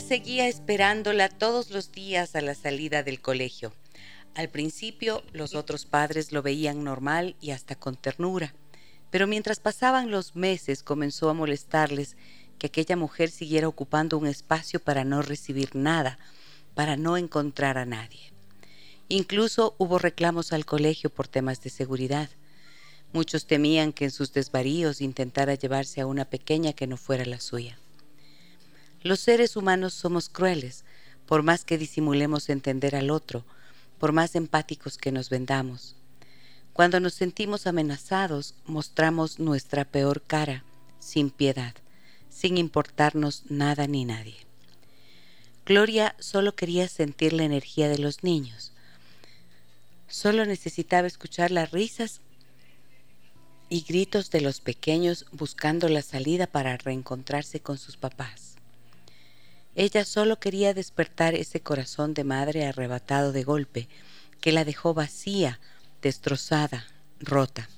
Seguía esperándola todos los días a la salida del colegio. Al principio los otros padres lo veían normal y hasta con ternura, pero mientras pasaban los meses comenzó a molestarles que aquella mujer siguiera ocupando un espacio para no recibir nada, para no encontrar a nadie. Incluso hubo reclamos al colegio por temas de seguridad. Muchos temían que en sus desvaríos intentara llevarse a una pequeña que no fuera la suya. Los seres humanos somos crueles, por más que disimulemos entender al otro, por más empáticos que nos vendamos. Cuando nos sentimos amenazados, mostramos nuestra peor cara, sin piedad, sin importarnos nada ni nadie. Gloria solo quería sentir la energía de los niños. Solo necesitaba escuchar las risas y gritos de los pequeños buscando la salida para reencontrarse con sus papás. Ella solo quería despertar ese corazón de madre arrebatado de golpe, que la dejó vacía, destrozada, rota.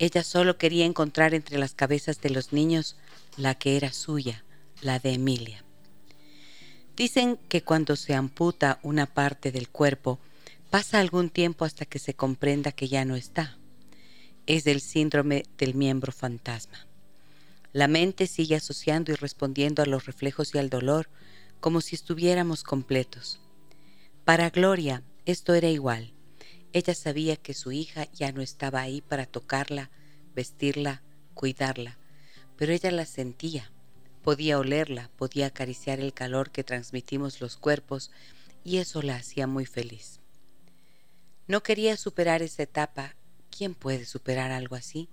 Ella solo quería encontrar entre las cabezas de los niños la que era suya, la de Emilia. Dicen que cuando se amputa una parte del cuerpo, pasa algún tiempo hasta que se comprenda que ya no está. Es el síndrome del miembro fantasma. La mente sigue asociando y respondiendo a los reflejos y al dolor como si estuviéramos completos. Para Gloria esto era igual. Ella sabía que su hija ya no estaba ahí para tocarla, vestirla, cuidarla, pero ella la sentía, podía olerla, podía acariciar el calor que transmitimos los cuerpos y eso la hacía muy feliz. No quería superar esa etapa. ¿Quién puede superar algo así?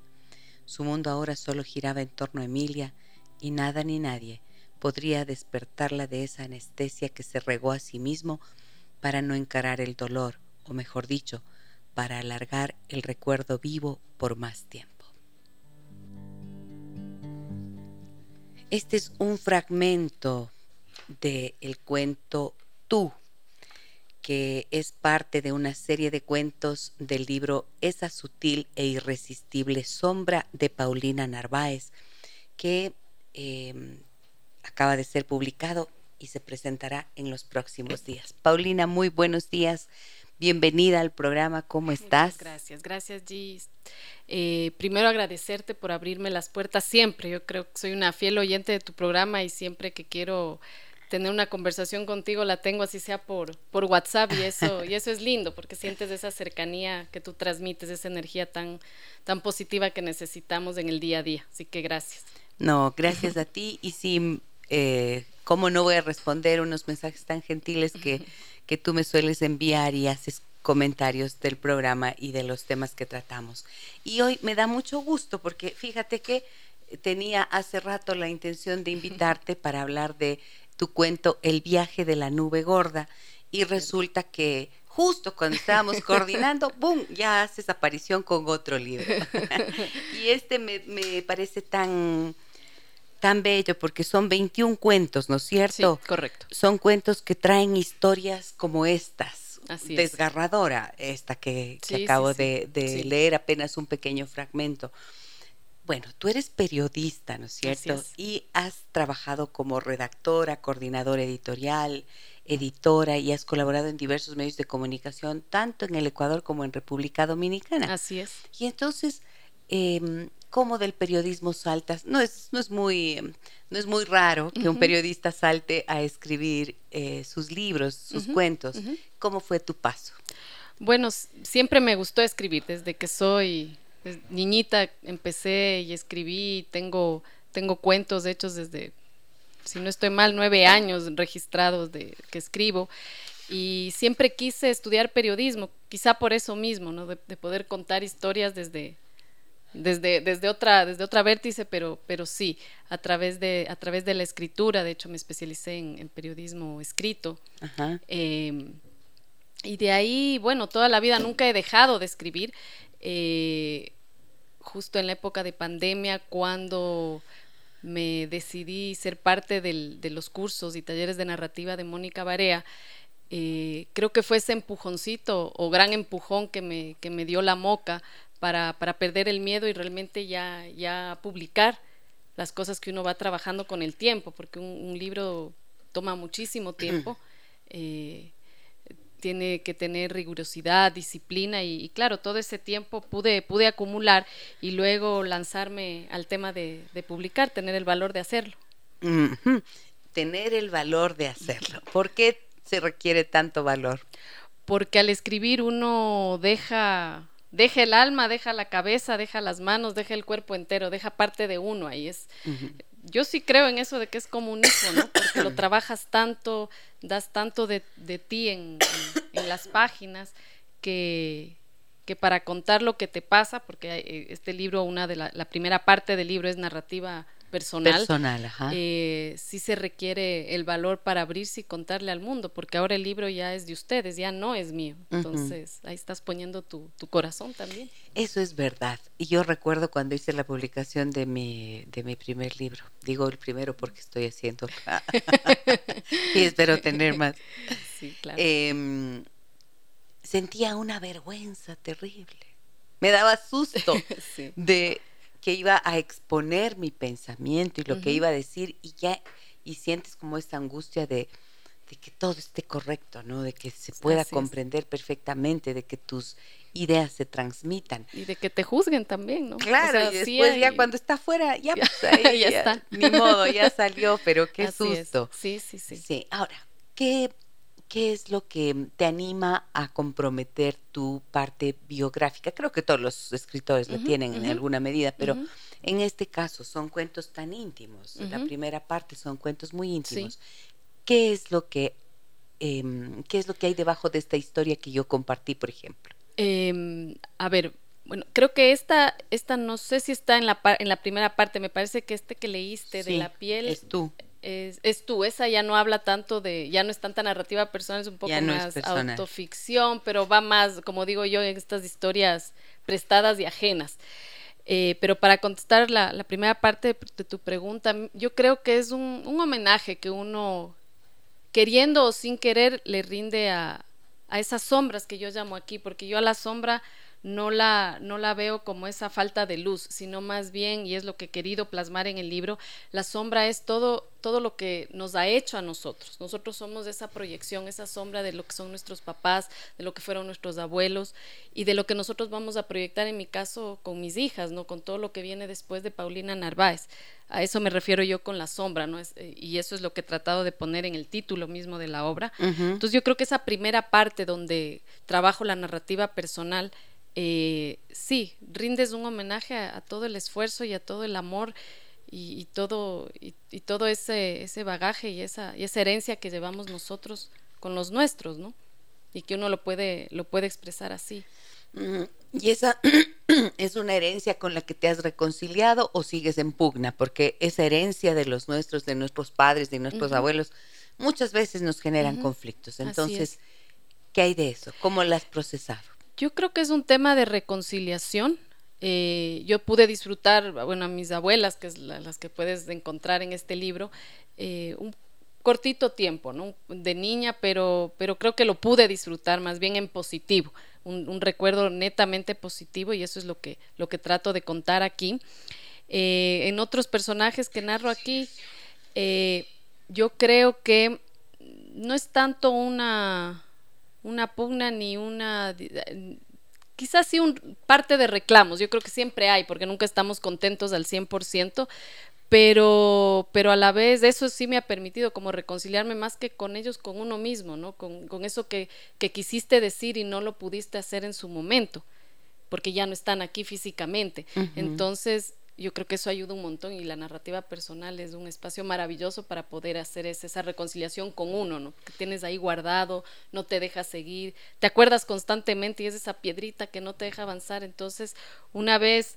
Su mundo ahora solo giraba en torno a Emilia y nada ni nadie podría despertarla de esa anestesia que se regó a sí mismo para no encarar el dolor, o mejor dicho, para alargar el recuerdo vivo por más tiempo. Este es un fragmento del el cuento Tú que es parte de una serie de cuentos del libro Esa sutil e irresistible sombra de Paulina Narváez, que em, acaba de ser publicado y se presentará en los próximos días. Paulina, muy buenos días. Bienvenida al programa, ¿cómo estás? gracias, gracias Gis. Eh, primero agradecerte por abrirme las puertas siempre. Yo creo que soy una fiel oyente de tu programa y siempre que quiero tener una conversación contigo la tengo así sea por, por WhatsApp y eso, y eso es lindo porque sientes esa cercanía que tú transmites, esa energía tan, tan positiva que necesitamos en el día a día. Así que gracias. No, gracias a ti y sí, eh, ¿cómo no voy a responder unos mensajes tan gentiles que, que tú me sueles enviar y haces comentarios del programa y de los temas que tratamos? Y hoy me da mucho gusto porque fíjate que tenía hace rato la intención de invitarte para hablar de tu cuento El viaje de la nube gorda y resulta que justo cuando estábamos coordinando, ¡boom!, ya haces aparición con otro libro. y este me, parece tan, tan bello porque son 21 cuentos, ¿no es cierto? Sí, correcto. Son cuentos que traen historias como estas. Así desgarradora esta que, acabo de, de leer apenas un pequeño fragmento. Bueno, tú eres periodista, ¿no es cierto? Y has trabajado como redactora, coordinadora editorial, editora y has colaborado en diversos medios de comunicación, tanto en el Ecuador como en República Dominicana. Así es. Y entonces, eh, ¿cómo del periodismo saltas? No es, no es, muy, em, no es muy raro que un periodista salte a escribir eh, sus libros, sus cuentos. ¿Cómo fue tu paso? Bueno, siempre me gustó escribir desde que soy niñita empecé y escribí, tengo, tengo cuentos hechos desde, si no estoy mal, nueve años registrados de que escribo. Y siempre quise estudiar periodismo, quizá por eso mismo, ¿no? de, poder contar historias desde, desde, desde, otra, desde otra vértice, pero, pero sí, a través, de, a través de la escritura, de hecho me especialicé en, periodismo escrito. Em, y de ahí, bueno, toda la vida nunca he dejado de escribir. Eh, justo en la época de pandemia, cuando me decidí ser parte de los cursos y talleres de narrativa de Mónica Barea, eh, creo que fue ese empujoncito o gran empujón que me, que me dio la moca para, para, perder el miedo y realmente ya, ya publicar las cosas que uno va trabajando con el tiempo, porque un, libro toma muchísimo tiempo. Eh, tiene que tener rigurosidad, disciplina y, claro, todo ese tiempo pude, pude acumular y luego lanzarme al tema de, publicar, tener el valor de hacerlo. Tener el valor de hacerlo. ¿Por qué se requiere tanto valor? Porque al escribir uno deja, deja el alma, deja la cabeza, deja las manos, deja el cuerpo entero, deja parte de uno ahí. Es, yo sí creo en eso de que es como un hijo, ¿no? Porque lo trabajas tanto, das tanto de, de ti en, las páginas que, que, para contar lo que te pasa, porque eh, este libro, una de la, la primera parte del libro es narrativa personal, personal eh, sí se requiere el valor para abrirse y contarle al mundo, porque ahora el libro ya es de ustedes, ya no es mío. Entonces, ahí estás poniendo tu, corazón también. Eso es verdad. Y yo recuerdo cuando hice la publicación de mi, de mi primer libro, digo el primero porque estoy haciendo y espero tener más. Sí, claro. Em, sentía una vergüenza terrible. Me daba susto de que iba a exponer mi pensamiento y lo que iba a decir y ya y sientes como esta angustia de, que todo esté correcto, ¿no? De que se pueda comprender perfectamente, de que tus ideas se transmitan. Y de que te juzguen también, ¿no? Claro, y después ya cuando está afuera, ya, pues ahí, ya, está. Ni modo, ya salió, pero qué susto. Sí, sí, sí. Sí, ahora, ¿qué ¿qué es lo que te anima a comprometer tu parte biográfica? Creo que todos los escritores lo tienen en alguna medida, pero en este caso son cuentos tan íntimos. La primera parte son cuentos muy íntimos. ¿Qué es lo que em, qué es lo que hay debajo de esta historia que yo compartí, por ejemplo? Em, a ver, bueno, creo que esta, esta no sé si está en la, en la primera parte, me parece que este que leíste de la piel. Es tú es, tú, esa ya no habla tanto de, ya no es tanta narrativa personal, es un poco más autoficción, pero va más, como digo yo, en estas historias prestadas y ajenas. Eh, pero para contestar la, primera parte de tu pregunta, yo creo que es un, un, homenaje que uno, queriendo o sin querer, le rinde a, a esas sombras que yo llamo aquí, porque yo a la sombra no la, no la veo como esa falta de luz, sino más bien, y es lo que he querido plasmar en el libro, la sombra es todo, todo lo que nos ha hecho a nosotros. Nosotros somos esa proyección, esa sombra de lo que son nuestros papás, de lo que fueron nuestros abuelos y de lo que nosotros vamos a proyectar en mi caso con mis hijas, ¿no? Con todo lo que viene después de Paulina Narváez. A eso me refiero yo con la sombra, ¿no? Es, eh, y eso es lo que he tratado de poner en el título mismo de la obra. Entonces yo creo que esa primera parte donde trabajo la narrativa personal eh, sí, rindes un homenaje a, todo el esfuerzo y a todo el amor y, todo, y, todo ese, ese bagaje y esa, y esa herencia que llevamos nosotros con los nuestros, ¿no? Y que uno lo puede, lo puede expresar así. Y esa es una herencia con la que te has reconciliado o sigues en pugna, porque esa herencia de los nuestros, de nuestros padres, de nuestros abuelos, muchas veces nos generan conflictos. Entonces, ¿qué hay de eso? ¿Cómo la has procesado? Yo creo que es un tema de reconciliación. Eh, yo pude disfrutar, bueno, a mis abuelas, que es las que puedes encontrar en este libro, eh, un cortito tiempo, ¿no? De niña, pero, pero creo que lo pude disfrutar más bien en positivo, un, recuerdo netamente positivo y eso es lo que, lo que trato de contar aquí. Eh, en otros personajes que narro aquí, yo creo que no es tanto una una pugna ni una quizás sí un parte de reclamos, yo creo que siempre hay, porque nunca estamos contentos al 100%, pero, pero a la vez eso sí me ha permitido como reconciliarme más que con ellos, con uno mismo, ¿no? Con, con eso que, que, quisiste decir y no lo pudiste hacer en su momento, porque ya no están aquí físicamente. Entonces, yo creo que eso ayuda un montón y la narrativa personal es un espacio maravilloso para poder hacer esa reconciliación con uno, ¿no? Que tienes ahí guardado, no te deja seguir, te acuerdas constantemente y es esa piedrita que no te deja avanzar. Entonces, una vez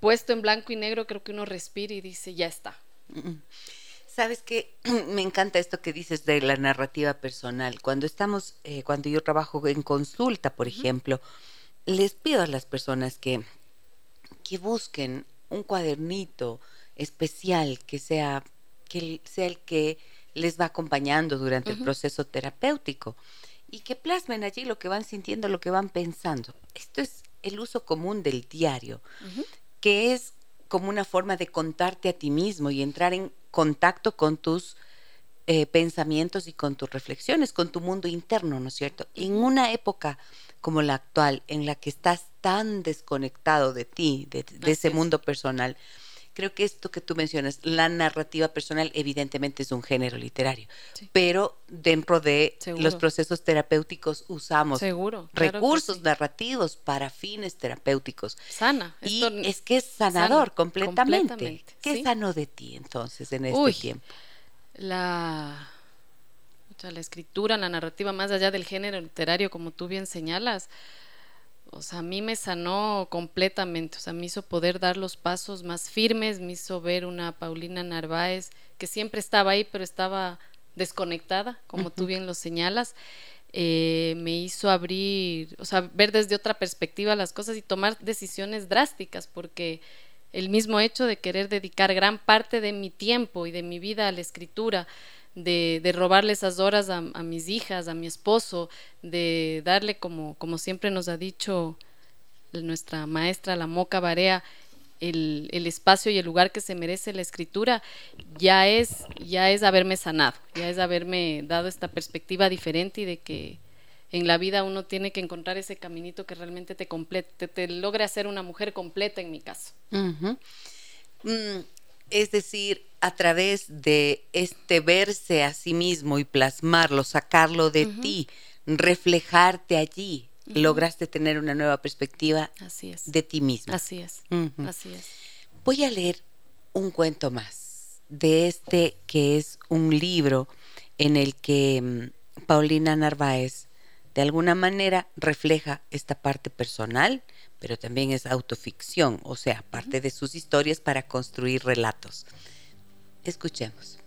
puesto en blanco y negro, creo que uno respira y dice, ya está. Sabes que me encanta esto que dices de la narrativa personal. Cuando estamos, eh, cuando yo trabajo en consulta, por ejemplo, les pido a las personas que, que busquen un cuadernito especial que sea, que sea el que les va acompañando durante el proceso terapéutico y que plasmen allí lo que van sintiendo, lo que van pensando. Esto es el uso común del diario, que es como una forma de contarte a ti mismo y entrar en contacto con tus eh, pensamientos y con tus reflexiones, con tu mundo interno, ¿no es cierto? En una época como la actual, en la que estás tan desconectado de ti, de, ese mundo personal, creo que esto que tú mencionas, la narrativa personal, evidentemente es un género literario, pero dentro de los procesos terapéuticos usamos recursos narrativos para fines terapéuticos. Sana. Y es que es sanador completamente. ¿Qué sanó de ti entonces en este tiempo? La, la escritura, la narrativa, más allá del género literario, como tú bien señalas, o sea, a mí me sanó completamente, o sea, me hizo poder dar los pasos más firmes, me hizo ver una Paulina Narváez que siempre estaba ahí, pero estaba desconectada, como tú bien lo señalas. Eh, me hizo abrir, o sea, ver desde otra perspectiva las cosas y tomar decisiones drásticas, porque el mismo hecho de querer dedicar gran parte de mi tiempo y de mi vida a la escritura, de, de robarle esas horas a, mis hijas, a mi esposo, de darle, como, como siempre nos ha dicho nuestra maestra, la Moca Barea, el, el, espacio y el lugar que se merece la escritura, ya es, ya es haberme sanado, ya es haberme dado esta perspectiva diferente y de que en la vida uno tiene que encontrar ese caminito que realmente te complete, te, logre hacer una mujer completa en mi caso. Es decir, a través de este verse a sí mismo y plasmarlo, sacarlo de ti, reflejarte allí, lograste tener una nueva perspectiva de ti mismo. Así es. Así es. Voy a leer un cuento más de este que es un libro en el que mm, Paulina Narváez de alguna manera refleja esta parte personal pero también es autoficción, o sea, parte de sus historias para construir relatos. Escuchemos.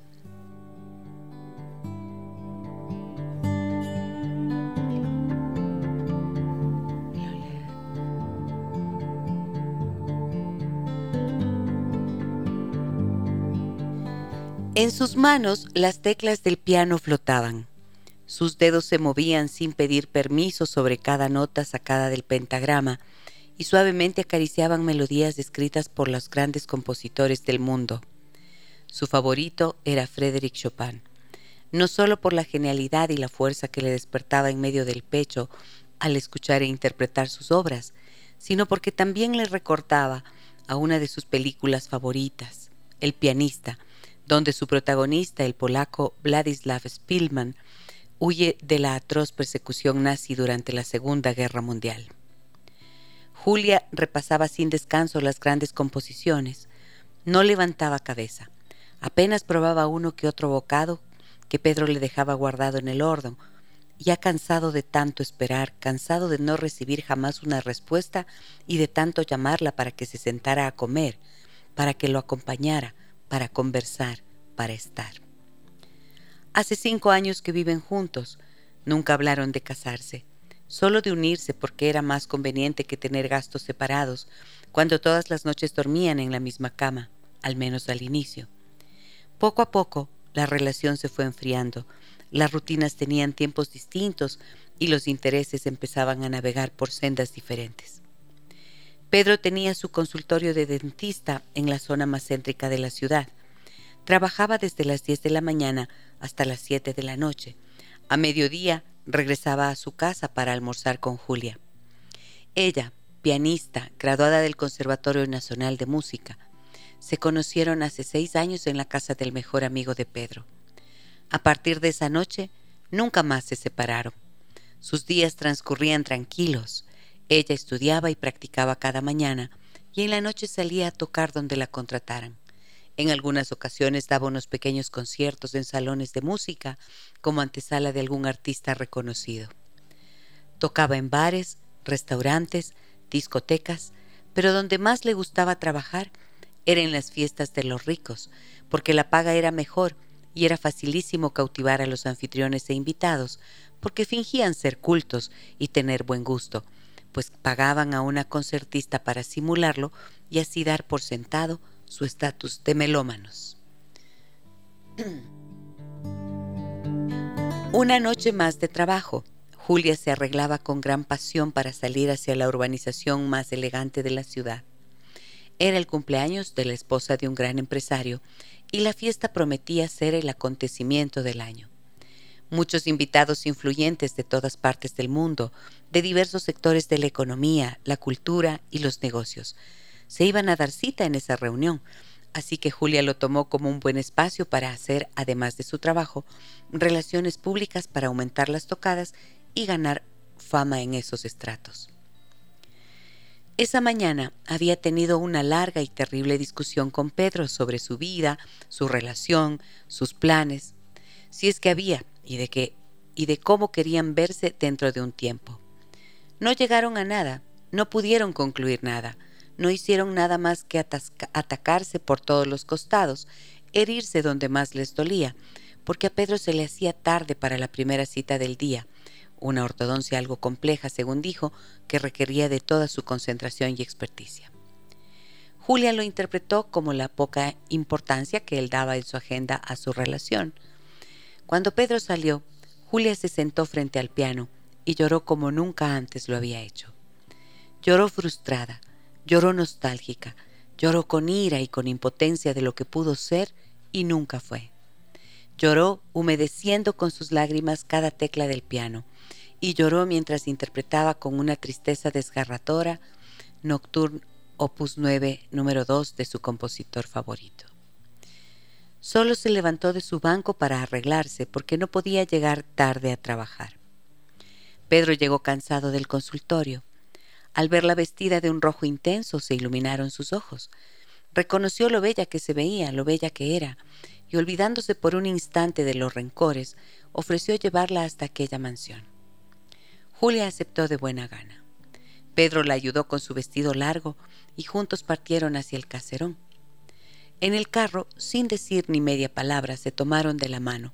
En sus manos las teclas del piano flotaban. Sus dedos se movían sin pedir permiso sobre cada nota sacada del pentagrama y suavemente acariciaban melodías escritas por los grandes compositores del mundo. Su favorito era Frédéric Chopin, no solo por la genialidad y la fuerza que le despertaba en medio del pecho al escuchar e interpretar sus obras, sino porque también le recortaba a una de sus películas favoritas, El pianista, donde su protagonista, el polaco Vladislav Spilman, huye de la atroz persecución nazi durante la Segunda Guerra Mundial. Julia repasaba sin descanso las grandes composiciones. No levantaba cabeza. Apenas probaba uno que otro bocado que Pedro le dejaba guardado en el horno. Ya cansado de tanto esperar, cansado de no recibir jamás una respuesta y de tanto llamarla para que se sentara a comer, para que lo acompañara, para conversar, para estar. Hace cinco años que viven juntos. Nunca hablaron de casarse solo de unirse porque era más conveniente que tener gastos separados, cuando todas las noches dormían en la misma cama, al menos al inicio. Poco a poco, la relación se fue enfriando, las rutinas tenían tiempos distintos y los intereses empezaban a navegar por sendas diferentes. Pedro tenía su consultorio de dentista en la zona más céntrica de la ciudad. Trabajaba desde las 10 de la mañana hasta las 7 de la noche. A mediodía regresaba a su casa para almorzar con Julia. Ella, pianista, graduada del Conservatorio Nacional de Música, se conocieron hace seis años en la casa del mejor amigo de Pedro. A partir de esa noche, nunca más se separaron. Sus días transcurrían tranquilos. Ella estudiaba y practicaba cada mañana y en la noche salía a tocar donde la contrataran. En algunas ocasiones daba unos pequeños conciertos en salones de música como antesala de algún artista reconocido. Tocaba en bares, restaurantes, discotecas, pero donde más le gustaba trabajar era en las fiestas de los ricos, porque la paga era mejor y era facilísimo cautivar a los anfitriones e invitados, porque fingían ser cultos y tener buen gusto, pues pagaban a una concertista para simularlo y así dar por sentado su estatus de melómanos. Una noche más de trabajo. Julia se arreglaba con gran pasión para salir hacia la urbanización más elegante de la ciudad. Era el cumpleaños de la esposa de un gran empresario y la fiesta prometía ser el acontecimiento del año. Muchos invitados influyentes de todas partes del mundo, de diversos sectores de la economía, la cultura y los negocios, se iban a dar cita en esa reunión, así que Julia lo tomó como un buen espacio para hacer, además de su trabajo, relaciones públicas para aumentar las tocadas y ganar fama en esos estratos. Esa mañana había tenido una larga y terrible discusión con Pedro sobre su vida, su relación, sus planes, si es que había, y de qué, y de cómo querían verse dentro de un tiempo. No llegaron a nada, no pudieron concluir nada, no hicieron nada más que atacarse por todos los costados, herirse donde más les dolía, porque a Pedro se le hacía tarde para la primera cita del día, una ortodoncia algo compleja, según dijo, que requería de toda su concentración y experticia. Julia lo interpretó como la poca importancia que él daba en su agenda a su relación. Cuando Pedro salió, Julia se sentó frente al piano y lloró como nunca antes lo había hecho. Lloró frustrada, lloró nostálgica, lloró con ira y con impotencia de lo que pudo ser y nunca fue. Lloró humedeciendo con sus lágrimas cada tecla del piano, y lloró mientras interpretaba con una tristeza desgarradora Nocturne Opus 9, número 2 de su compositor favorito. Solo se levantó de su banco para arreglarse porque no podía llegar tarde a trabajar. Pedro llegó cansado del consultorio. Al verla vestida de un rojo intenso se iluminaron sus ojos. Reconoció lo bella que se veía, lo bella que era, y olvidándose por un instante de los rencores, ofreció llevarla hasta aquella mansión. Julia aceptó de buena gana. Pedro la ayudó con su vestido largo y juntos partieron hacia el caserón. En el carro, sin decir ni media palabra, se tomaron de la mano.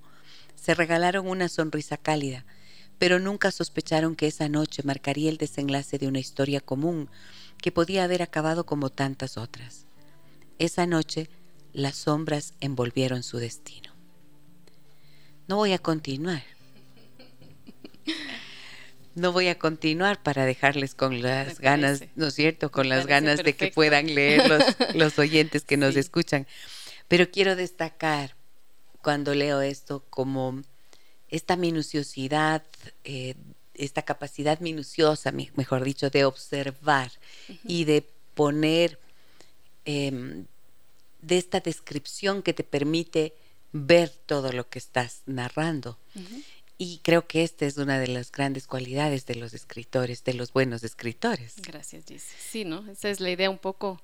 Se regalaron una sonrisa cálida, pero nunca sospecharon que esa noche marcaría el desenlace de una historia común que podía haber acabado como tantas otras. Esa noche, las sombras envolvieron su destino. No voy a continuar no voy a continuar para dejarles con las ganas, ¿no es cierto? Con las ganas de que puedan leer los, los oyentes que nos escuchan. Pero quiero destacar cuando leo esto como esta minuciosidad, eh, esta capacidad minuciosa, mejor dicho, de observar y de poner em, de esta descripción que te permite ver todo lo que estás narrando. Y creo que esta es una de las grandes cualidades de los escritores, de los buenos escritores. Gracias, Gis. Sí, ¿no? Esa es la idea un poco,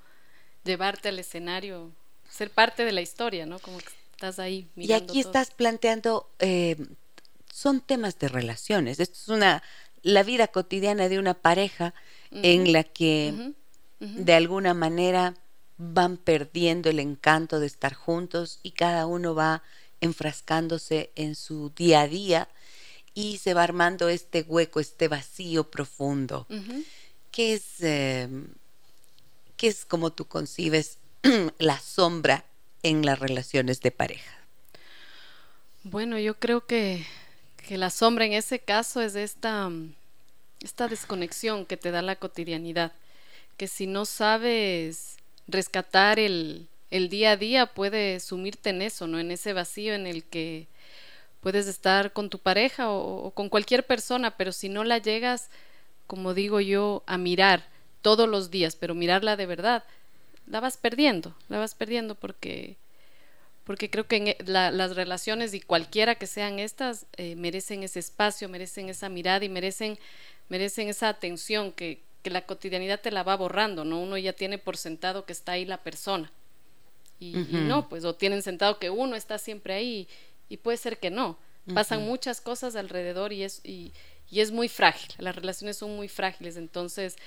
llevarte al escenario, ser parte de la historia, ¿no? Como que estás ahí mirando. Y aquí estás planteando, eh, son temas de relaciones. Esto es una, la vida cotidiana de una pareja en la que de alguna manera van perdiendo el encanto de estar juntos y cada uno va enfrascándose en su día a día y se va armando este hueco, este vacío profundo, que es, em, que es como tú concibes la sombra en las relaciones de pareja. Bueno, yo creo que, que la sombra en ese caso es esta, esta desconexión que te da la cotidianidad, que si no sabes rescatar el, el día a día puede sumirte en eso, ¿no? En ese vacío en el que puedes estar con tu pareja o, con cualquier persona, pero si no la llegas, como digo yo, a mirar todos los días, pero mirarla de verdad, la vas perdiendo, la vas perdiendo porque porque creo que en e, las relaciones y cualquiera que sean estas eh, merecen ese espacio, merecen esa mirada y merecen merecen esa atención que, que la cotidianidad te la va borrando, ¿no? Uno ya tiene por sentado que está ahí la persona. Y, no, pues o tienen sentado que uno está siempre ahí y puede ser que no. Pasan muchas cosas alrededor y, es, y, y es muy frágil, las relaciones son muy frágiles, entonces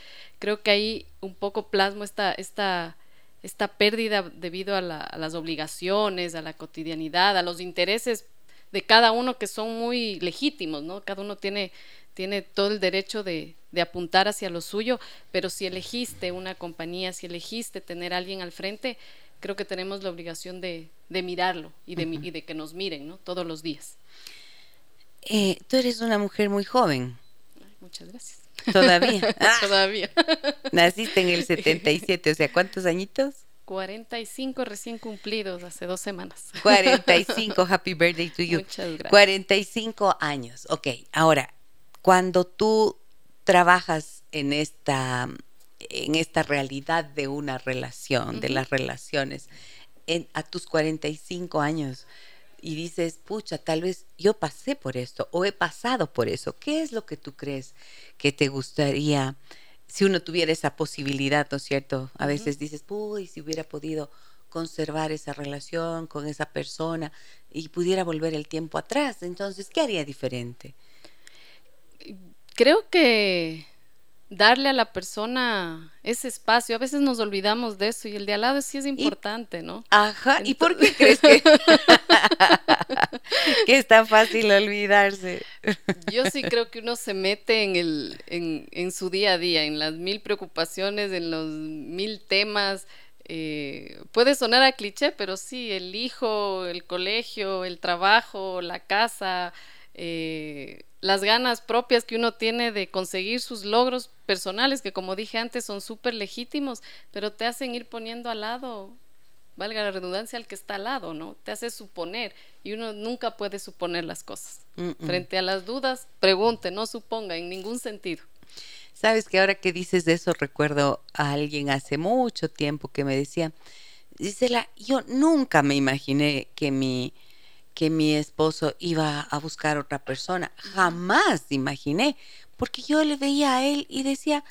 creo que ahí un poco plasmo esta, esta, esta pérdida debido a, las obligaciones, a la cotidianidad, a los intereses de cada uno que son muy legítimos, ¿no? Cada uno tiene, tiene todo el derecho de, apuntar hacia lo suyo, pero si elegiste una compañía, si elegiste tener a alguien al frente, creo que tenemos la obligación de, mirarlo y de, y de que nos miren, ¿no? Todos los días. Eh, tú eres una mujer muy joven. muchas gracias. Todavía. Todavía. Naciste en el 77, o sea, ¿cuántos añitos? 45 recién cumplidos hace dos semanas. 45, happy birthday to you. Muchas gracias. 45 años, ok. Ahora, cuando tú trabajas en esta, en esta realidad de una relación, de las relaciones, en, a tus 45 años, y dices, pucha, tal vez yo pasé por esto o he pasado por eso. ¿Qué es lo que tú crees que te gustaría si uno tuviera esa posibilidad, ¿no es cierto? A veces dices, uy, si hubiera podido conservar esa relación con esa persona y pudiera volver el tiempo atrás, entonces, ¿qué haría diferente? Creo que darle a la persona ese espacio. A veces nos olvidamos de eso y el de al lado sí es importante, ¿no? Ajá, ¿y por qué crees que, que es tan fácil olvidarse? Yo sí creo que uno se mete en, el, en, en su día a día, en las mil preocupaciones, en los mil temas. Eh, puede sonar a cliché, pero sí, el hijo, el colegio, el trabajo, la casa, eh, las ganas propias que uno tiene de conseguir sus logros personales, que como dije antes son súper legítimos, pero te hacen ir poniendo al lado, valga la redundancia, al que está al lado, ¿no? Te hace suponer y uno nunca puede suponer las cosas. Frente a las dudas, pregunte, no suponga en ningún sentido. Sabes que ahora que dices de eso, recuerdo a alguien hace mucho tiempo que me decía, Gisela, yo nunca me imaginé que mi que mi esposo iba a buscar otra persona. Jamás imaginé, porque yo le veía a él y decía,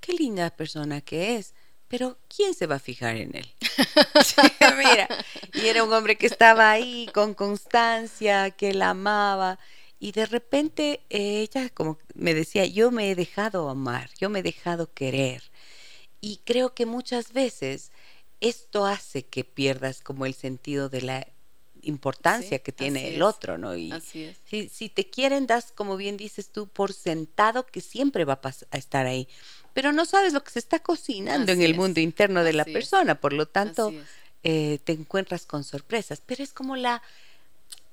qué linda persona que es, pero ¿quién se va a fijar en él? Mira, y era un hombre que estaba ahí con constancia, que la amaba, y de repente ella como me decía, yo me he dejado amar, yo me he dejado querer. Y creo que muchas veces esto hace que pierdas como el sentido de la importancia que tiene el otro, ¿no? Y así Si, si, te quieren, das, como bien dices tú, por sentado que siempre va a, estar ahí. Pero no sabes lo que se está cocinando en el mundo interno de la persona, por lo tanto, eh, te encuentras con sorpresas. Pero es como la,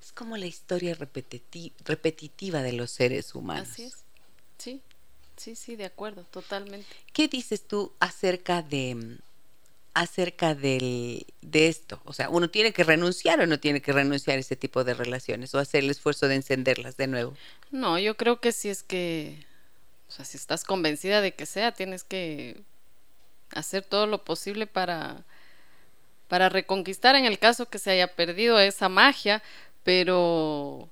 es como la historia repetitiva de los seres humanos. Así es. Sí, sí, sí, de acuerdo, totalmente. ¿Qué dices tú acerca de acerca del, de esto? O sea, ¿uno tiene que renunciar o no tiene que renunciar a ese tipo de relaciones o hacer el esfuerzo de encenderlas de nuevo? No, yo creo que si es que, o sea, si estás convencida de que sea, tienes que hacer todo lo posible para, para reconquistar en el caso que se haya perdido esa magia, pero,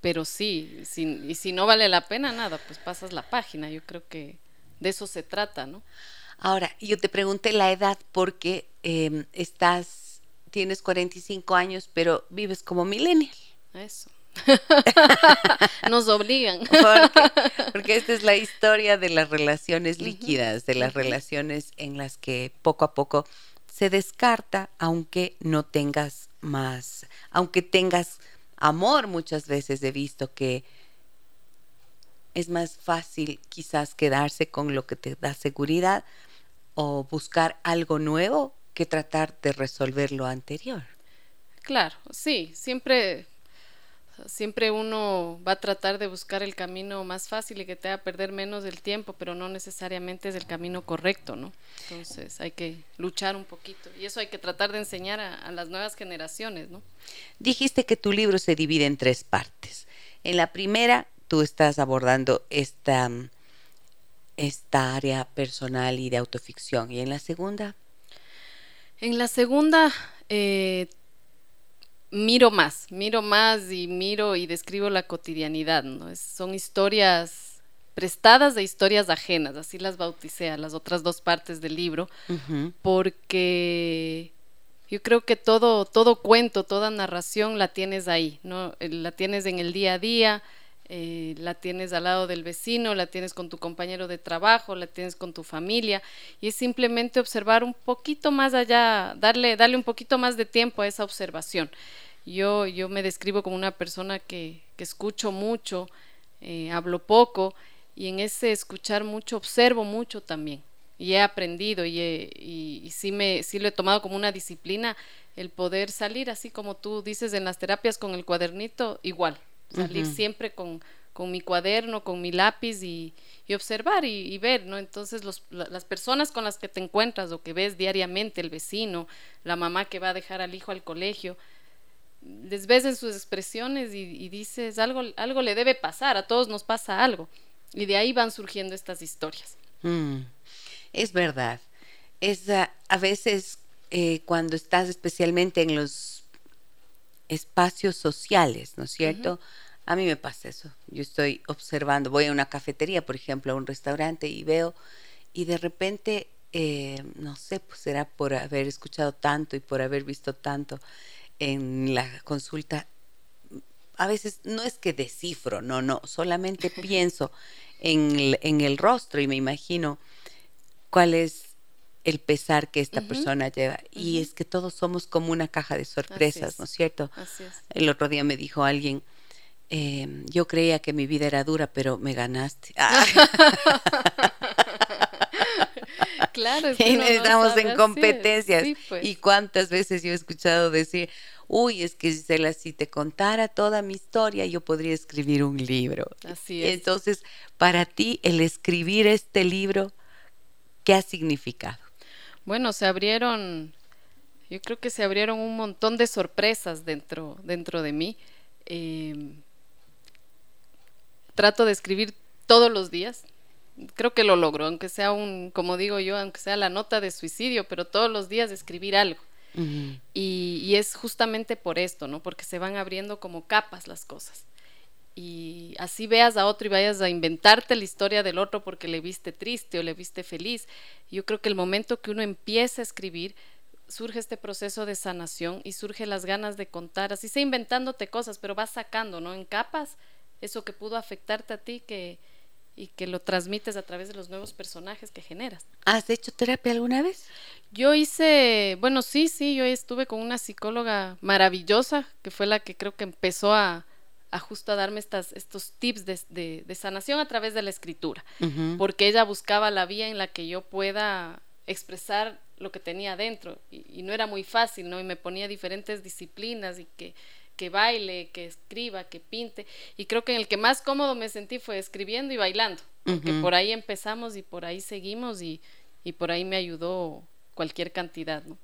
pero sí, y si no vale la pena, nada, pues pasas la página. Yo creo que de eso se trata, ¿no? Ahora, yo te pregunté la edad porque em, estás, tienes 45 años, pero vives como millennial. Eso. Nos obligan. Porque, esta es la historia de las relaciones líquidas, de las relaciones en las que poco a poco se descarta, aunque no tengas más, aunque tengas amor, muchas veces he visto que es más fácil quizás quedarse con lo que te da seguridad o buscar algo nuevo que tratar de resolver lo anterior. Claro, sí, siempre siempre uno va a tratar de buscar el camino más fácil y que te haga perder menos del tiempo, pero no necesariamente es el camino correcto, ¿no? Entonces hay que luchar un poquito y eso hay que tratar de enseñar a, a las nuevas generaciones, ¿no? Dijiste que tu libro se divide en tres partes. En la primera, tú estás abordando esta esta área personal y de autoficción. ¿Y en la segunda? En la segunda eh, miro más, miro más y miro y describo la cotidianidad. ¿no? son historias prestadas de historias ajenas, así las bauticé a las otras dos partes del libro, porque yo creo que todo, todo cuento, toda narración la tienes ahí, ¿no? La tienes en el día a día, eh, la tienes al lado del vecino, la tienes con tu compañero de trabajo, la tienes con tu familia, y es simplemente observar un poquito más allá, darle, darle un poquito más de tiempo a esa observación. Yo, yo me describo como una persona que, que escucho mucho, eh, hablo poco, y en ese escuchar mucho observo mucho también. Y he aprendido y, y, sí, me, sí lo he tomado como una disciplina el poder salir así como tú dices en las terapias con el cuadernito, igual, salir siempre con, con, mi cuaderno, con mi lápiz y, y observar y, ver, ¿no? Entonces los, las personas con las que te encuentras o que ves diariamente, el vecino, la mamá que va a dejar al hijo al colegio, les ves en sus expresiones y, dices, algo, algo le debe pasar, a todos nos pasa algo. Y de ahí van surgiendo estas historias. Mm, es verdad. Es a, veces eh, cuando estás especialmente en los espacios sociales, ¿no es cierto? A mí me pasa eso. Yo estoy observando, voy a una cafetería, por ejemplo, a un restaurante y veo, y de repente, eh, no sé, pues será por haber escuchado tanto y por haber visto tanto en la consulta. A veces no es que descifro, no, no, solamente pienso en el, en el rostro y me imagino cuál es el pesar que esta persona lleva. Y es que todos somos como una caja de sorpresas, ¿no es cierto? Así es. El otro día me dijo alguien, em, yo creía que mi vida era dura, pero me ganaste. claro, y estamos en competencias. Pues. Y cuántas veces yo he escuchado decir, uy, es que Gisela, si te contara toda mi historia, yo podría escribir un libro. Así es. Entonces, para ti, el escribir este libro, ¿qué ha significado? Bueno, se abrieron, yo creo que se abrieron un montón de sorpresas dentro, dentro de mí. Em, trato de escribir todos los días. Creo que lo logro, aunque sea un, como digo yo, aunque sea la nota de suicidio, pero todos los días escribir algo. y, y, es justamente por esto, ¿no? Porque se van abriendo como capas las cosas y así veas a otro y vayas a inventarte la historia del otro porque le viste triste o le viste feliz. Yo creo que el momento que uno empieza a escribir, surge este proceso de sanación y surge las ganas de contar, así sea inventándote cosas, pero vas sacando, ¿no? En capas eso que pudo afectarte a ti que, y que lo transmites a través de los nuevos personajes que generas. ¿Has hecho terapia alguna vez? Yo hice, bueno, sí, sí, yo estuve con una psicóloga maravillosa, que fue la que creo que empezó a, a justo a darme estas, estos tips de, de, sanación a través de la escritura, porque ella buscaba la vía en la que yo pueda expresar lo que tenía adentro. Y, no era muy fácil, ¿no? Y me ponía diferentes disciplinas y que, que baile, que escriba, que pinte. Y creo que en el que más cómodo me sentí fue escribiendo y bailando, porque por ahí empezamos y por ahí seguimos y, y por ahí me ayudó cualquier cantidad, ¿no?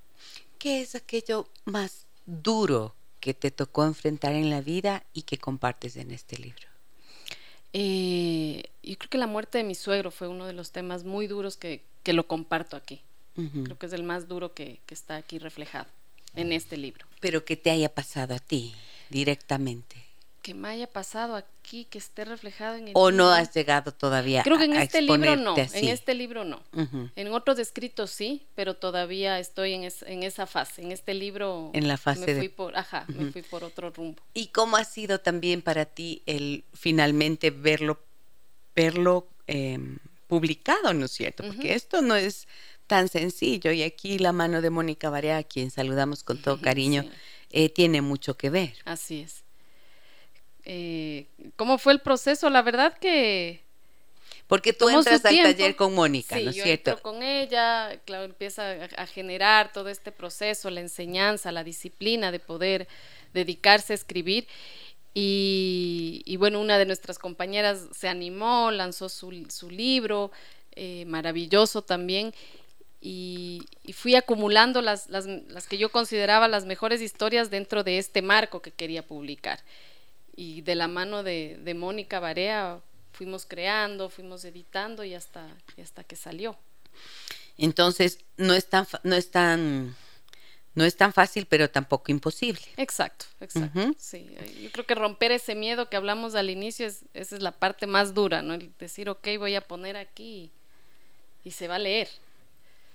¿Qué es aquello más duro que te tocó enfrentar en la vida y que compartes en este libro? Eh, yo creo que la muerte de mi suegro fue uno de los temas muy duros que, que lo comparto aquí. Creo que es el más duro que, que está aquí reflejado en este libro. Pero que te haya pasado a ti directamente que me haya pasado aquí, que esté reflejado en el O no has llegado todavía Creo que en este libro no, en este libro no. En otros escritos sí, pero todavía estoy en, en, esa fase. En este libro en la fase me fui por, ajá, me fui por otro rumbo. ¿Y cómo ha sido también para ti el finalmente verlo, verlo em, publicado, ¿no es cierto? Porque esto no es tan sencillo y aquí la mano de Mónica Barea, a quien saludamos con todo cariño, eh, tiene mucho que ver. Así es eh, cómo fue el proceso. La verdad que... Porque tú entras al taller con Mónica, ¿no es yo cierto? Entro con ella, claro, empieza a, generar todo este proceso, la enseñanza, la disciplina de poder dedicarse a escribir. Y, bueno, una de nuestras compañeras se animó, lanzó su, libro, eh, maravilloso también. Y, y, fui acumulando las, las, las que yo consideraba las mejores historias dentro de este marco que quería publicar y de la mano de, de Mónica Barea fuimos creando, fuimos editando y hasta, hasta que salió. Entonces, no es tan, no es tan, no es tan fácil, pero tampoco imposible. Exacto, exacto. Sí, yo creo que romper ese miedo que hablamos al inicio es, esa es la parte más dura, ¿no? El decir, ok, voy a poner aquí y, se va a leer.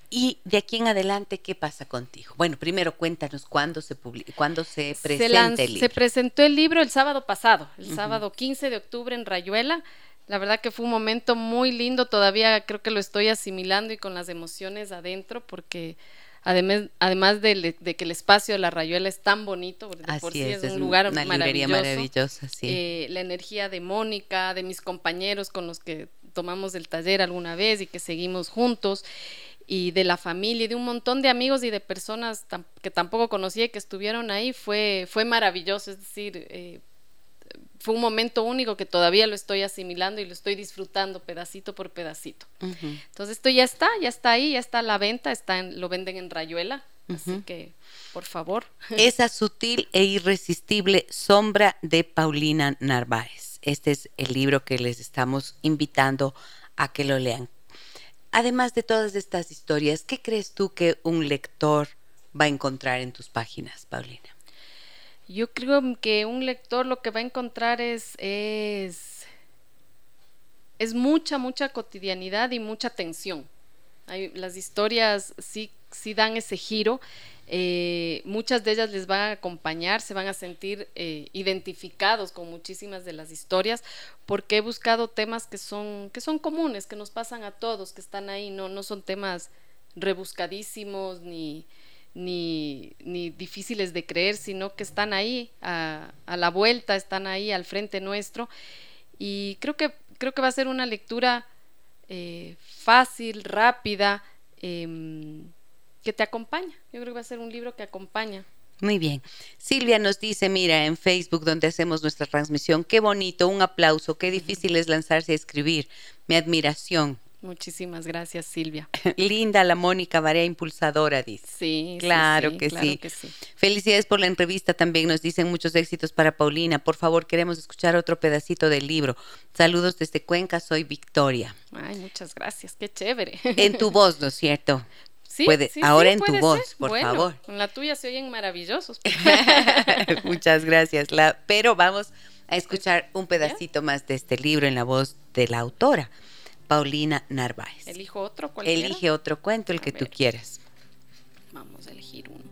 Y de aquí en adelante, ¿qué pasa contigo? Bueno, primero cuéntanos cuándo se cuándo se presenta el libro. Se presentó el libro el sábado pasado, el sábado 15 de octubre en Rayuela. La verdad que fue un momento muy lindo, todavía creo que lo estoy asimilando y con las emociones adentro, porque además, además de, que el espacio de la Rayuela es tan bonito, por sí es, un lugar maravilloso, eh, la energía de Mónica, de mis compañeros con los que tomamos el taller alguna vez y que seguimos juntos y de la familia y de un montón de amigos y de personas que tampoco conocía y que estuvieron ahí fue, fue maravilloso, es decir, eh, fue un momento único que todavía lo estoy asimilando y lo estoy disfrutando pedacito por pedacito. Entonces esto ya está, ya está ahí, ya está a la venta, está lo venden en Rayuela, así que por favor. Esa sutil e irresistible sombra de Paulina Narváez. Este es el libro que les estamos invitando a que lo lean. Además de todas estas historias, ¿qué crees tú que un lector va a encontrar en tus páginas, Paulina? Yo creo que un lector lo que va a encontrar es, es, es mucha, mucha cotidianidad y mucha tensión. las historias sí, sí dan ese giro eh, muchas de ellas les van a acompañar, se van a sentir eh, identificados con muchísimas de las historias, porque he buscado temas que son, que son comunes, que nos pasan a todos, que están ahí, no, no son temas rebuscadísimos ni, ni, ni difíciles de creer, sino que están ahí a, a, la vuelta, están ahí al frente nuestro. Y creo que, creo que va a ser una lectura eh, fácil, rápida. Em, que te acompaña. Yo creo que va a ser un libro que acompaña. Muy bien. Silvia nos dice, mira, en Facebook donde hacemos nuestra transmisión, qué bonito, un aplauso, qué difícil es lanzarse a escribir. Mi admiración. Muchísimas gracias, Silvia. Linda la Mónica Varea impulsadora, dice. Sí, claro, que, sí. que sí. Felicidades por la entrevista también. Nos dicen muchos éxitos para Paulina. Por favor, queremos escuchar otro pedacito del libro. Saludos desde Cuenca, soy Victoria. Ay, muchas gracias, qué chévere. En tu voz, ¿no es cierto? Puede, ahora en tu voz, por favor. En la tuya se oyen maravillosos. Muchas gracias. La, pero vamos a escuchar un pedacito más de este libro en la voz de la autora, Paulina Narváez. Elijo otro, Elige otro cuento, el que tú quieras. Vamos a elegir uno.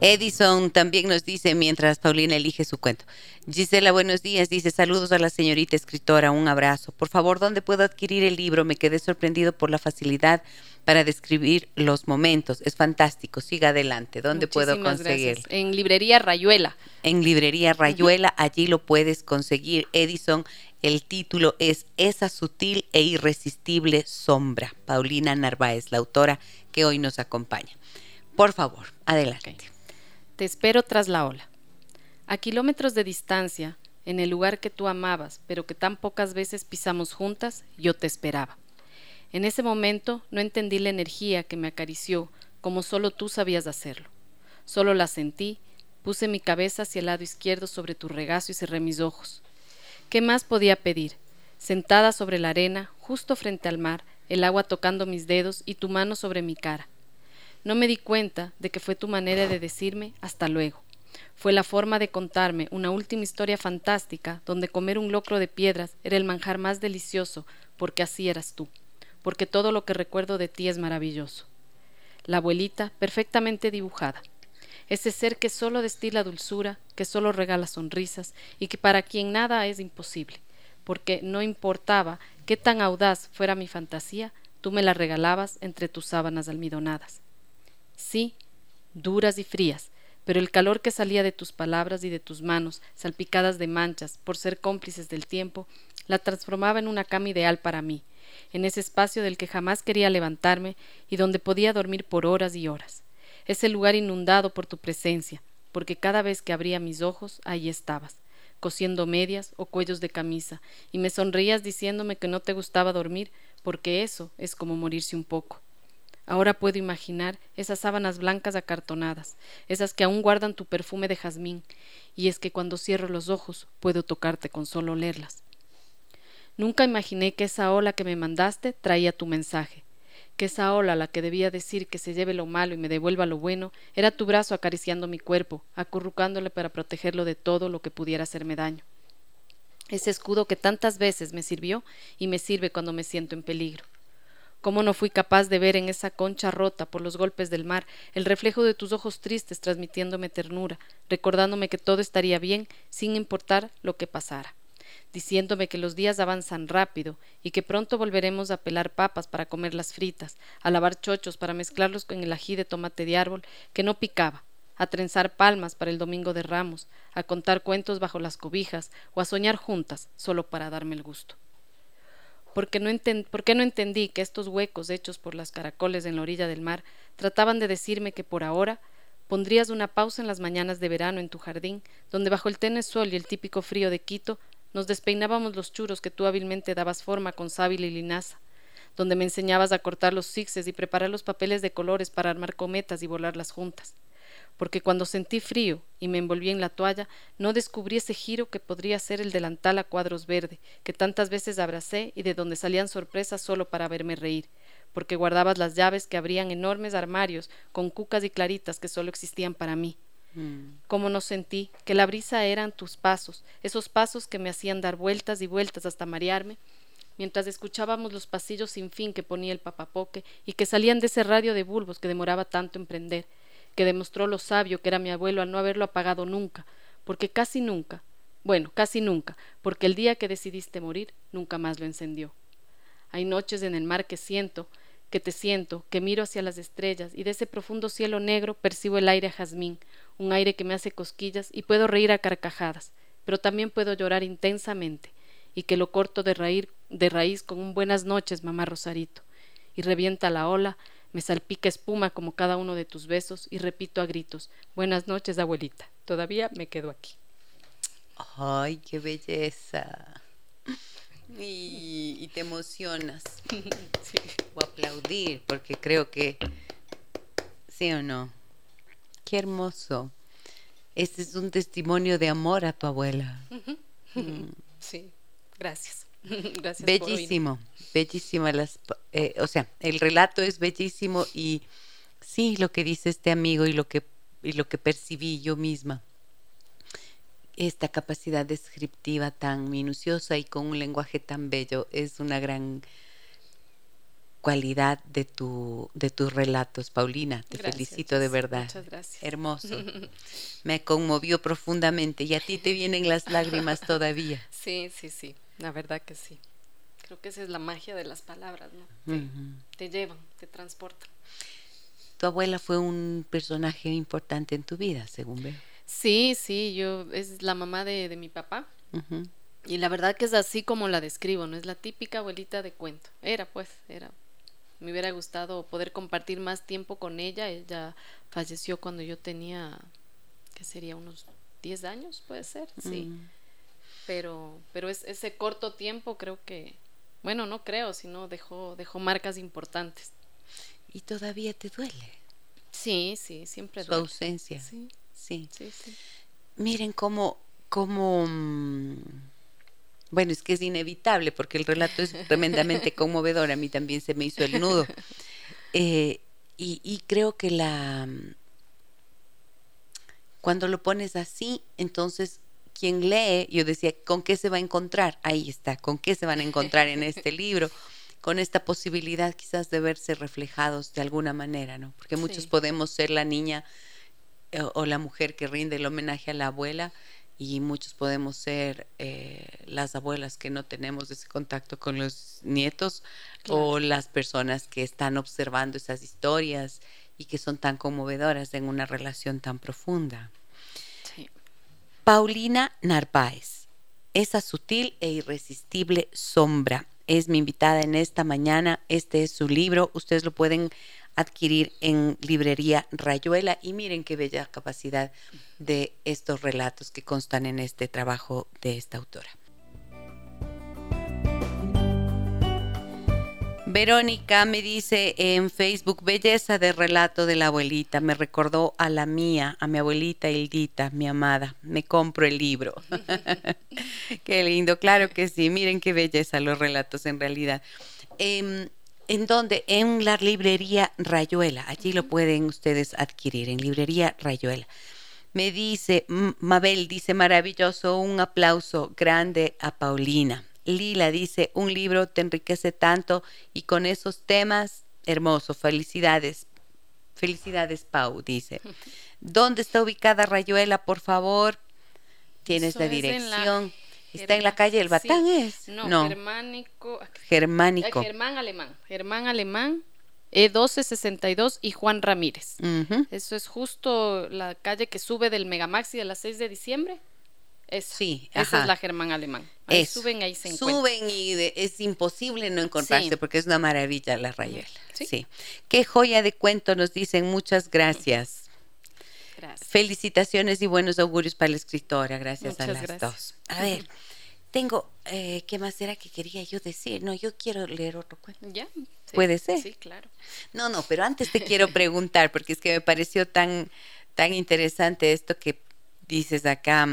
Edison también nos dice, mientras Paulina elige su cuento. Gisela, buenos días. Dice, saludos a la señorita escritora, un abrazo. Por favor, ¿dónde puedo adquirir el libro? Me quedé sorprendido por la facilidad para describir los momentos. Es fantástico. Siga adelante. ¿Dónde puedo conseguirlo? En Librería Rayuela. En Librería Rayuela, allí lo puedes conseguir. Edison, el título es Esa sutil e irresistible sombra. Paulina Narváez, la autora que hoy nos acompaña. Por favor, adelante. Te espero tras la ola. A kilómetros de distancia, en el lugar que tú amabas, pero que tan pocas veces pisamos juntas, yo te esperaba. En ese momento no entendí la energía que me acarició como solo tú sabías hacerlo. Solo la sentí, puse mi cabeza hacia el lado izquierdo sobre tu regazo y cerré mis ojos. ¿Qué más podía pedir? Sentada sobre la arena, justo frente al mar, el agua tocando mis dedos y tu mano sobre mi cara. No me di cuenta de que fue tu manera de decirme hasta luego. Fue la forma de contarme una última historia fantástica donde comer un locro de piedras era el manjar más delicioso porque así eras tú, porque todo lo que recuerdo de ti es maravilloso. La abuelita perfectamente dibujada, ese ser que solo destila dulzura, que solo regala sonrisas y que para quien nada es imposible, porque no importaba qué tan audaz fuera mi fantasía, tú me la regalabas entre tus sábanas almidonadas sí, duras y frías, pero el calor que salía de tus palabras y de tus manos, salpicadas de manchas, por ser cómplices del tiempo, la transformaba en una cama ideal para mí, en ese espacio del que jamás quería levantarme y donde podía dormir por horas y horas. Ese lugar inundado por tu presencia, porque cada vez que abría mis ojos, ahí estabas, cosiendo medias o cuellos de camisa, y me sonreías diciéndome que no te gustaba dormir, porque eso es como morirse un poco. Ahora puedo imaginar esas sábanas blancas acartonadas, esas que aún guardan tu perfume de jazmín, y es que cuando cierro los ojos puedo tocarte con solo olerlas. Nunca imaginé que esa ola que me mandaste traía tu mensaje, que esa ola la que debía decir que se lleve lo malo y me devuelva lo bueno, era tu brazo acariciando mi cuerpo, acurrucándole para protegerlo de todo lo que pudiera hacerme daño. Ese escudo que tantas veces me sirvió y me sirve cuando me siento en peligro. ¿Cómo no fui capaz de ver en esa concha rota por los golpes del mar el reflejo de tus ojos tristes transmitiéndome ternura, recordándome que todo estaría bien sin importar lo que pasara? diciéndome que los días avanzan rápido y que pronto volveremos a pelar papas para comerlas fritas, a lavar chochos para mezclarlos con el ají de tomate de árbol que no picaba, a trenzar palmas para el domingo de ramos, a contar cuentos bajo las cobijas o a soñar juntas solo para darme el gusto porque no ¿por qué no entendí que estos huecos hechos por las caracoles en la orilla del mar trataban de decirme que por ahora pondrías una pausa en las mañanas de verano en tu jardín, donde bajo el tenue sol y el típico frío de Quito nos despeinábamos los churos que tú hábilmente dabas forma con sábila y linaza, donde me enseñabas a cortar los zigzags y preparar los papeles de colores para armar cometas y volarlas juntas porque cuando sentí frío y me envolví en la toalla, no descubrí ese giro que podría ser el delantal a cuadros verde, que tantas veces abracé y de donde salían sorpresas solo para verme reír, porque guardabas las llaves que abrían enormes armarios con cucas y claritas que solo existían para mí. Mm. Cómo no sentí que la brisa eran tus pasos, esos pasos que me hacían dar vueltas y vueltas hasta marearme, mientras escuchábamos los pasillos sin fin que ponía el papapoque y que salían de ese radio de bulbos que demoraba tanto en prender, que demostró lo sabio que era mi abuelo al no haberlo apagado nunca, porque casi nunca, bueno, casi nunca, porque el día que decidiste morir, nunca más lo encendió. Hay noches en el mar que siento, que te siento, que miro hacia las estrellas y de ese profundo cielo negro percibo el aire a jazmín, un aire que me hace cosquillas y puedo reír a carcajadas, pero también puedo llorar intensamente y que lo corto de, raíz, de raíz con un buenas noches, mamá Rosarito, y revienta la ola me salpica espuma como cada uno de tus besos y repito a gritos, buenas noches, abuelita. Todavía me quedo aquí. Ay, qué belleza. Y, te emocionas. Sí. O aplaudir, porque creo que, sí o no, qué hermoso. Este es un testimonio de amor a tu abuela. Mm. Sí, gracias. Gracias. Bellísimo, bellísima las, eh, o sea, el relato es bellísimo y sí, lo que dice este amigo y lo que, y lo que percibí yo misma, esta capacidad descriptiva tan minuciosa y con un lenguaje tan bello es una gran cualidad de tu de tus relatos, Paulina. Te felicito de verdad. Muchas gracias. Hermoso. Me conmovió profundamente y a ti te vienen las lágrimas todavía. Sí, sí, sí. La verdad que sí. Creo que esa es la magia de las palabras, ¿no? Te, llevan, te transportan. Tu abuela fue un personaje importante en tu vida, según veo. Sí, sí, yo es la mamá de, mi papá. Y la verdad que es así como la describo, ¿no? Es la típica abuelita de cuento. Era, pues, era. Me hubiera gustado poder compartir más tiempo con ella. Ella falleció cuando yo tenía, ¿qué sería? Unos 10 años, puede ser, sí. Pero, pero es, ese corto tiempo creo que, bueno, no creo, sino dejó, dejó marcas importantes. ¿Y todavía te duele? Sí, sí, siempre Su ausencia. Sí. sí. sí, Miren cómo, cómo, mm, bueno, es que es inevitable porque el relato es tremendamente conmovedor, a mí también se me hizo el nudo. Eh, y, y creo que la... Cuando lo pones así, entonces quien lee, yo decía, ¿con qué se va a encontrar? Ahí está, ¿con qué se van a encontrar en este libro? Con esta posibilidad quizás de verse reflejados de alguna manera, ¿no? Porque muchos podemos ser la niña eh, o, la mujer que rinde el homenaje a la abuela y muchos podemos ser eh, las abuelas que no tenemos ese contacto con los nietos o las personas que están observando esas historias y que son tan conmovedoras en una relación tan profunda. Paulina Narváez, esa sutil e irresistible sombra. Es mi invitada en esta mañana. Este es su libro. Ustedes lo pueden adquirir en librería Rayuela y miren qué bella capacidad de estos relatos que constan en este trabajo de esta autora. Verónica me dice en Facebook, belleza de relato de la abuelita, me recordó a la mía, a mi abuelita Hildita, mi amada, me compro el libro. qué lindo, claro que sí, miren qué belleza los relatos en realidad. Em, ¿En dónde? En la librería Rayuela. Allí lo pueden ustedes adquirir, en librería Rayuela. Me dice, Mabel dice, maravilloso, un aplauso grande a Paulina. Lila dice, un libro te enriquece tanto y con esos temas, hermoso, felicidades. Felicidades, Pau, dice. ¿Dónde está ubicada Rayuela, por favor? Tienes la dirección. Está en la calle El Batán, ¿es? No, germánico. Germánico. Germán Alemán. Germán Alemán, E1262 y Juan Ramírez. Eso es justo la calle que sube del Megamaxi de las 6 de diciembre. Sí, esa es la Germán Alemán. Ahí suben, ahí se encuentran. Suben y es imposible no encontrarse porque es una maravilla la Rayuela. ¿Sí? Qué joya de cuento nos dicen. Muchas gracias. Gracias. Felicitaciones y buenos augurios para la escritora. Gracias a las dos. A ver, tengo, eh, ¿qué más era que quería yo decir? No, yo quiero leer otro cuento. ¿Ya? ¿Puede ser? Sí, claro. No, no, pero antes te quiero preguntar, porque es que me pareció tan, tan interesante esto que dices acá.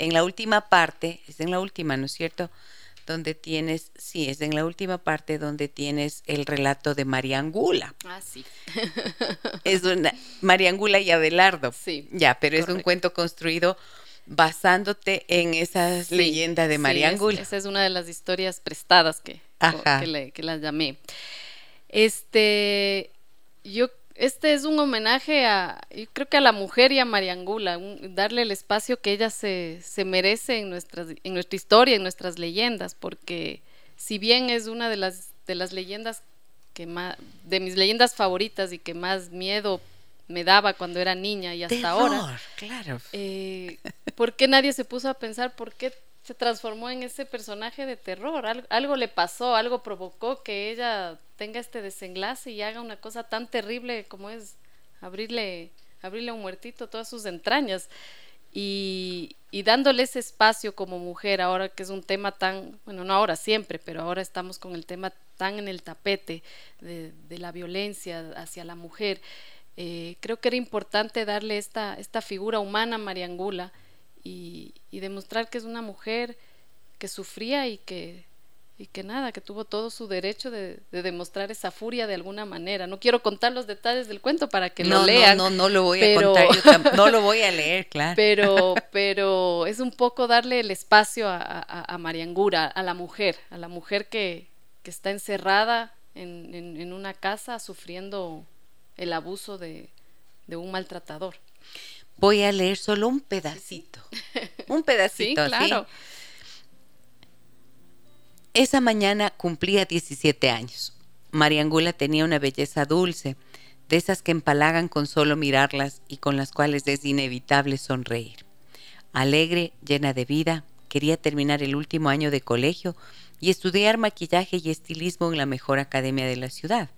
En la última parte, es en la última, ¿no es cierto? donde tienes, sí, es en la última parte donde tienes el relato de Mariangula. Ah, sí. es una Mariangula y Abelardo. Sí. Ya, pero es un cuento construido basándote en esa leyenda de Mariangula. Sí, esa es una de las historias prestadas que, que, que las llamé. Este, yo este es un homenaje a, yo creo que a la mujer y a Mariangula, darle el espacio que ella se, se merece en, nuestras, en nuestra historia, en nuestras leyendas, porque si bien es una de las, de las leyendas que más, de mis leyendas favoritas y que más miedo me daba cuando era niña y hasta ahora. Claro. Eh, ¿Por qué nadie se puso a pensar por qué se transformó en ese personaje de terror. algo, le pasó, algo provocó que ella tenga este desenlace y haga una cosa tan terrible como es abrirle, abrirle a un muertito todas sus entrañas. Y, y, dándole ese espacio como mujer, ahora que es un tema tan, bueno, no ahora siempre, pero ahora estamos con el tema tan en el tapete de, la violencia hacia la mujer, eh, creo que era importante darle esta, esta figura humana a Mariangula y, demostrar que es una mujer que sufría y que, y que nada, que tuvo todo su derecho de, demostrar esa furia de alguna manera. No quiero contar los detalles del cuento para que lo lean. No, no, no lo voy a contar, no lo voy a leer, claro. Pero, pero es un poco darle el espacio a, a, Mariangura, a la mujer, a la mujer que, que está encerrada en, en, una casa sufriendo el abuso de, de un maltratador voy a leer solo un pedacito. Un pedacito, sí, claro. Esa mañana cumplía 17 años. Mariangula tenía una belleza dulce, de esas que empalagan con solo mirarlas y con las cuales es inevitable sonreír. Alegre, llena de vida, quería terminar el último año de colegio y estudiar maquillaje y estilismo en la mejor academia de la ciudad.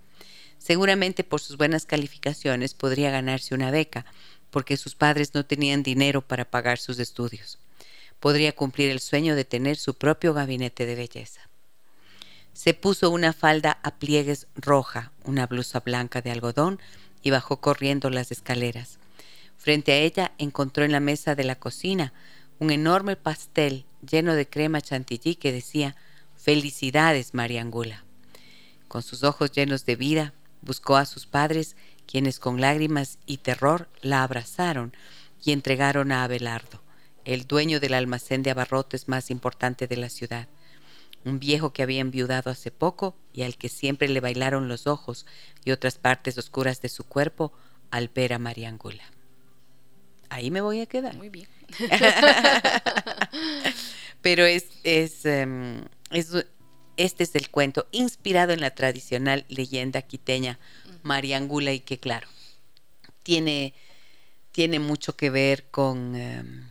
Seguramente por sus buenas calificaciones podría ganarse una beca, porque sus padres no tenían dinero para pagar sus estudios. Podría cumplir el sueño de tener su propio gabinete de belleza. Se puso una falda a pliegues roja, una blusa blanca de algodón y bajó corriendo las escaleras. Frente a ella encontró en la mesa de la cocina un enorme pastel lleno de crema chantilly que decía Felicidades, Mariangula. Con sus ojos llenos de vida, buscó a sus padres quienes con lágrimas y terror la abrazaron y entregaron a Abelardo, el dueño del almacén de abarrotes más importante de la ciudad, un viejo que había enviudado hace poco y al que siempre le bailaron los ojos y otras partes oscuras de su cuerpo al ver a Mariangula. Ahí me voy a quedar. Muy bien. Pero es, es, em, es, este es el cuento inspirado en la tradicional leyenda quiteña Mariangula y que claro, tiene, tiene mucho que ver con, em,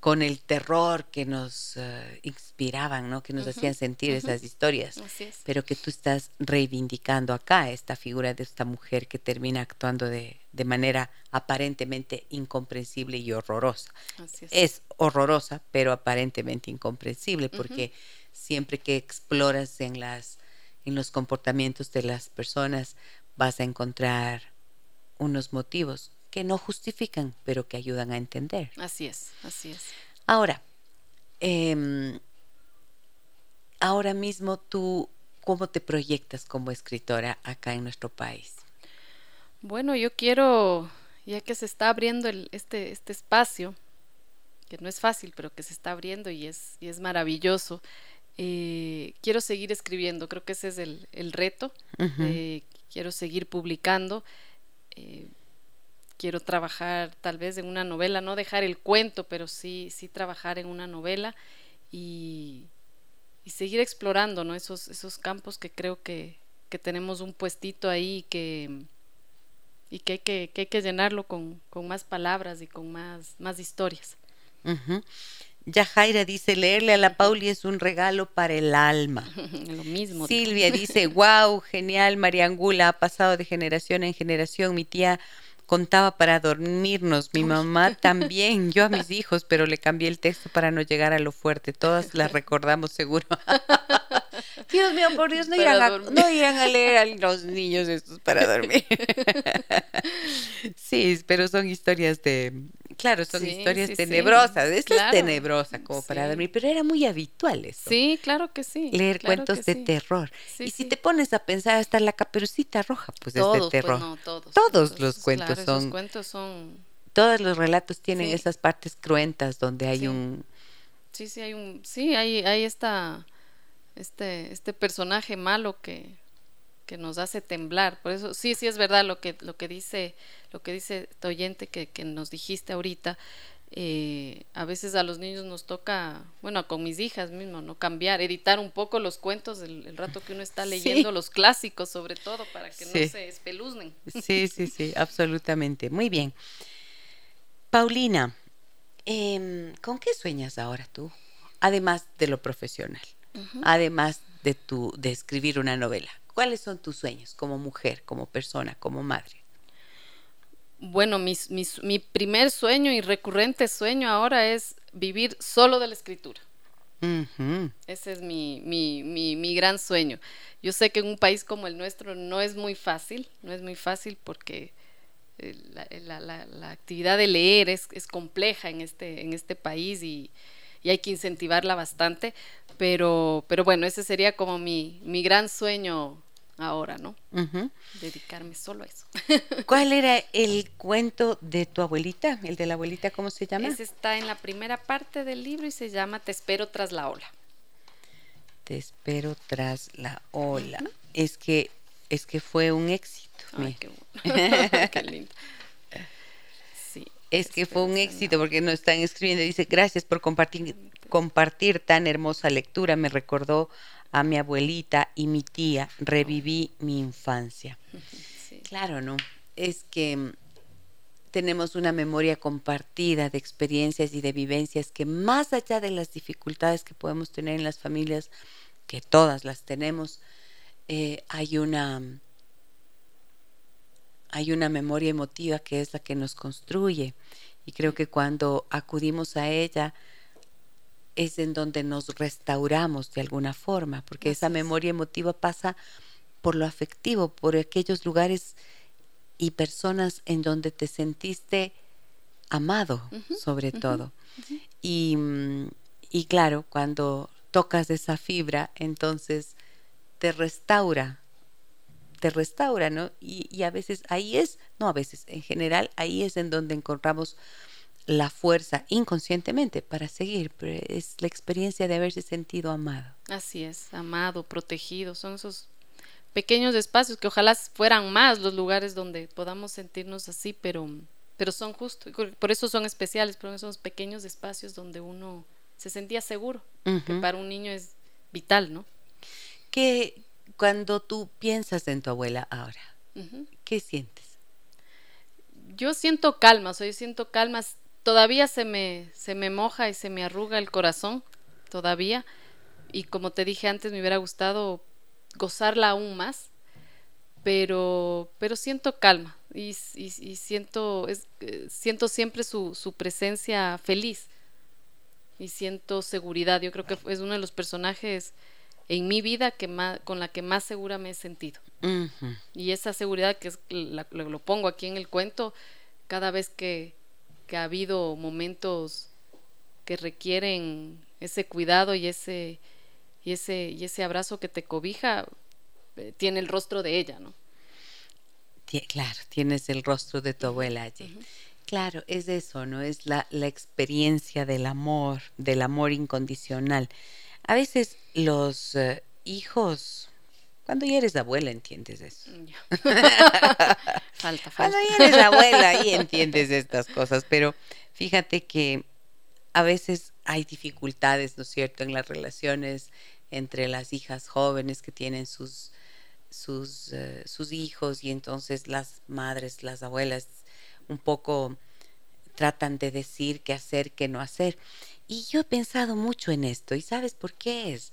con el terror que nos eh, inspiraban, ¿no? que nos hacían sentir esas historias, pero que tú estás reivindicando acá esta figura de esta mujer que termina actuando de, de manera aparentemente incomprensible y horrorosa. es. horrorosa, pero aparentemente incomprensible, porque siempre que exploras en las en los comportamientos de las personas vas a encontrar unos motivos que no justifican, pero que ayudan a entender. Así es, así es. Ahora, em, ahora mismo tú cómo te proyectas como escritora acá en nuestro país? Bueno, yo quiero, ya que se está abriendo este, este espacio, que no es fácil, pero que se está abriendo y es, y es maravilloso, eh, quiero seguir escribiendo, creo que ese es el, reto, eh, quiero seguir publicando. Eh, quiero trabajar tal vez en una novela, no dejar el cuento, pero sí, sí trabajar en una novela y, seguir explorando ¿no? esos, esos campos que creo que, tenemos un puestito ahí y que, y que, hay, que, hay que llenarlo con, más palabras y con más, más historias. Ya Jaira dice, leerle a la Pauli es un regalo para el alma. Lo mismo. Silvia dice, wow, genial, María Angula, ha pasado de generación en generación. Mi tía contaba para dormirnos, mi mamá también, yo a mis hijos, pero le cambié el texto para no llegar a lo fuerte. Todas las recordamos seguro. Dios mío, por Dios, no iban, a, no a, leer a los niños estos para dormir. sí, pero son historias de, claro, son historias tenebrosas. Esta es tenebrosa como para dormir, pero era muy habitual eso. Sí, claro que sí. Leer cuentos de terror. y si te pones a pensar hasta la caperucita roja, pues es de pues, terror. todos, todos, los cuentos son. cuentos son. Todos los relatos tienen esas partes cruentas donde hay un. Sí, sí, hay un. Sí, hay, hay esta. Este, este personaje malo que, que nos hace temblar. Por eso, sí, sí es verdad lo que, lo que dice, lo que dice tu oyente que, que nos dijiste ahorita. Eh, a veces a los niños nos toca, bueno, con mis hijas mismo, no cambiar, editar un poco los cuentos el, rato que uno está leyendo los clásicos, sobre todo, para que no se espeluznen. Sí, sí, sí, absolutamente. Muy bien. Paulina, em, ¿con qué sueñas ahora tú? Además de lo profesional, además de tu, de escribir una novela. ¿Cuáles son tus sueños como mujer, como persona, como madre? Bueno, mi primer sueño y recurrente sueño ahora es vivir solo de la escritura. Ese es mi, mi, mi, gran sueño. Yo sé que en un país como el nuestro no es muy fácil, no es muy fácil porque eh, la, la, la, actividad de leer es, es, compleja en este, en este país y, y, hay que incentivarla bastante, pero, pero bueno, ese sería como mi, mi gran sueño ahora, ¿no? Dedicarme solo a eso. ¿Cuál era el cuento de tu abuelita? ¿El de la abuelita cómo se llama? Ese está en la primera parte del libro y se llama Te espero tras la ola. Te espero tras la ola. Es que es que fue un éxito. Ay, qué, lindo. Sí, es que fue un éxito porque nos están escribiendo. Dice, gracias por compartir compartir tan hermosa lectura me recordó a mi abuelita y mi tía, reviví mi infancia. Claro, ¿no? Es que mm, tenemos una memoria compartida de experiencias y de vivencias que más allá de las dificultades que podemos tener en las familias, que todas las tenemos, eh, hay una hay una memoria emotiva que es la que nos construye y creo que cuando acudimos a ella es en donde nos restauramos de alguna forma, porque esa memoria emotiva pasa por lo afectivo, por aquellos lugares y personas en donde te sentiste amado, sobre todo. Y, mm, y, claro, cuando tocas esa fibra, entonces te restaura, te restaura, ¿no? Y, y a veces ahí es, no a veces, en general, ahí es en donde encontramos la fuerza inconscientemente para seguir, pero es la experiencia de haberse sentido amado. Así es, amado, protegido, son esos pequeños espacios que ojalá fueran más los lugares donde podamos sentirnos así, pero, pero son justos, por eso son especiales, por son pequeños espacios donde uno se sentía seguro, que para un niño es vital, ¿no? Que cuando tú piensas en tu abuela ahora, ¿qué sientes? Yo siento calma, o sea, yo siento calma todavía se me, se me moja y se me arruga el corazón, todavía. Y como te dije antes, me hubiera gustado gozarla aún más, pero, pero siento calma y, siento, es, eh, siento siempre su, su, presencia feliz y siento seguridad. Yo creo que es uno de los personajes en mi vida que más, con la que más segura me he sentido. Y esa seguridad que es, lo pongo aquí en el cuento, cada vez que, que ha habido momentos que requieren ese cuidado y ese y ese, y ese abrazo que te cobija eh, tiene el rostro de ella, ¿no? Claro, tienes el rostro de tu abuela allí. Claro, es eso, ¿no? Es la, la experiencia del amor, del amor incondicional. A veces los eh, hijos, cuando ya eres abuela, entiendes eso. Mm, falta, falta. Cuando ya eres abuela, ahí entiendes estas cosas, pero fíjate que a veces hay dificultades, ¿no es cierto?, en las relaciones entre las hijas jóvenes que tienen sus, sus, eh, sus hijos y entonces las madres, las abuelas, un poco tratan de decir qué hacer, qué no hacer. Y yo he pensado mucho en esto, ¿y sabes por qué es?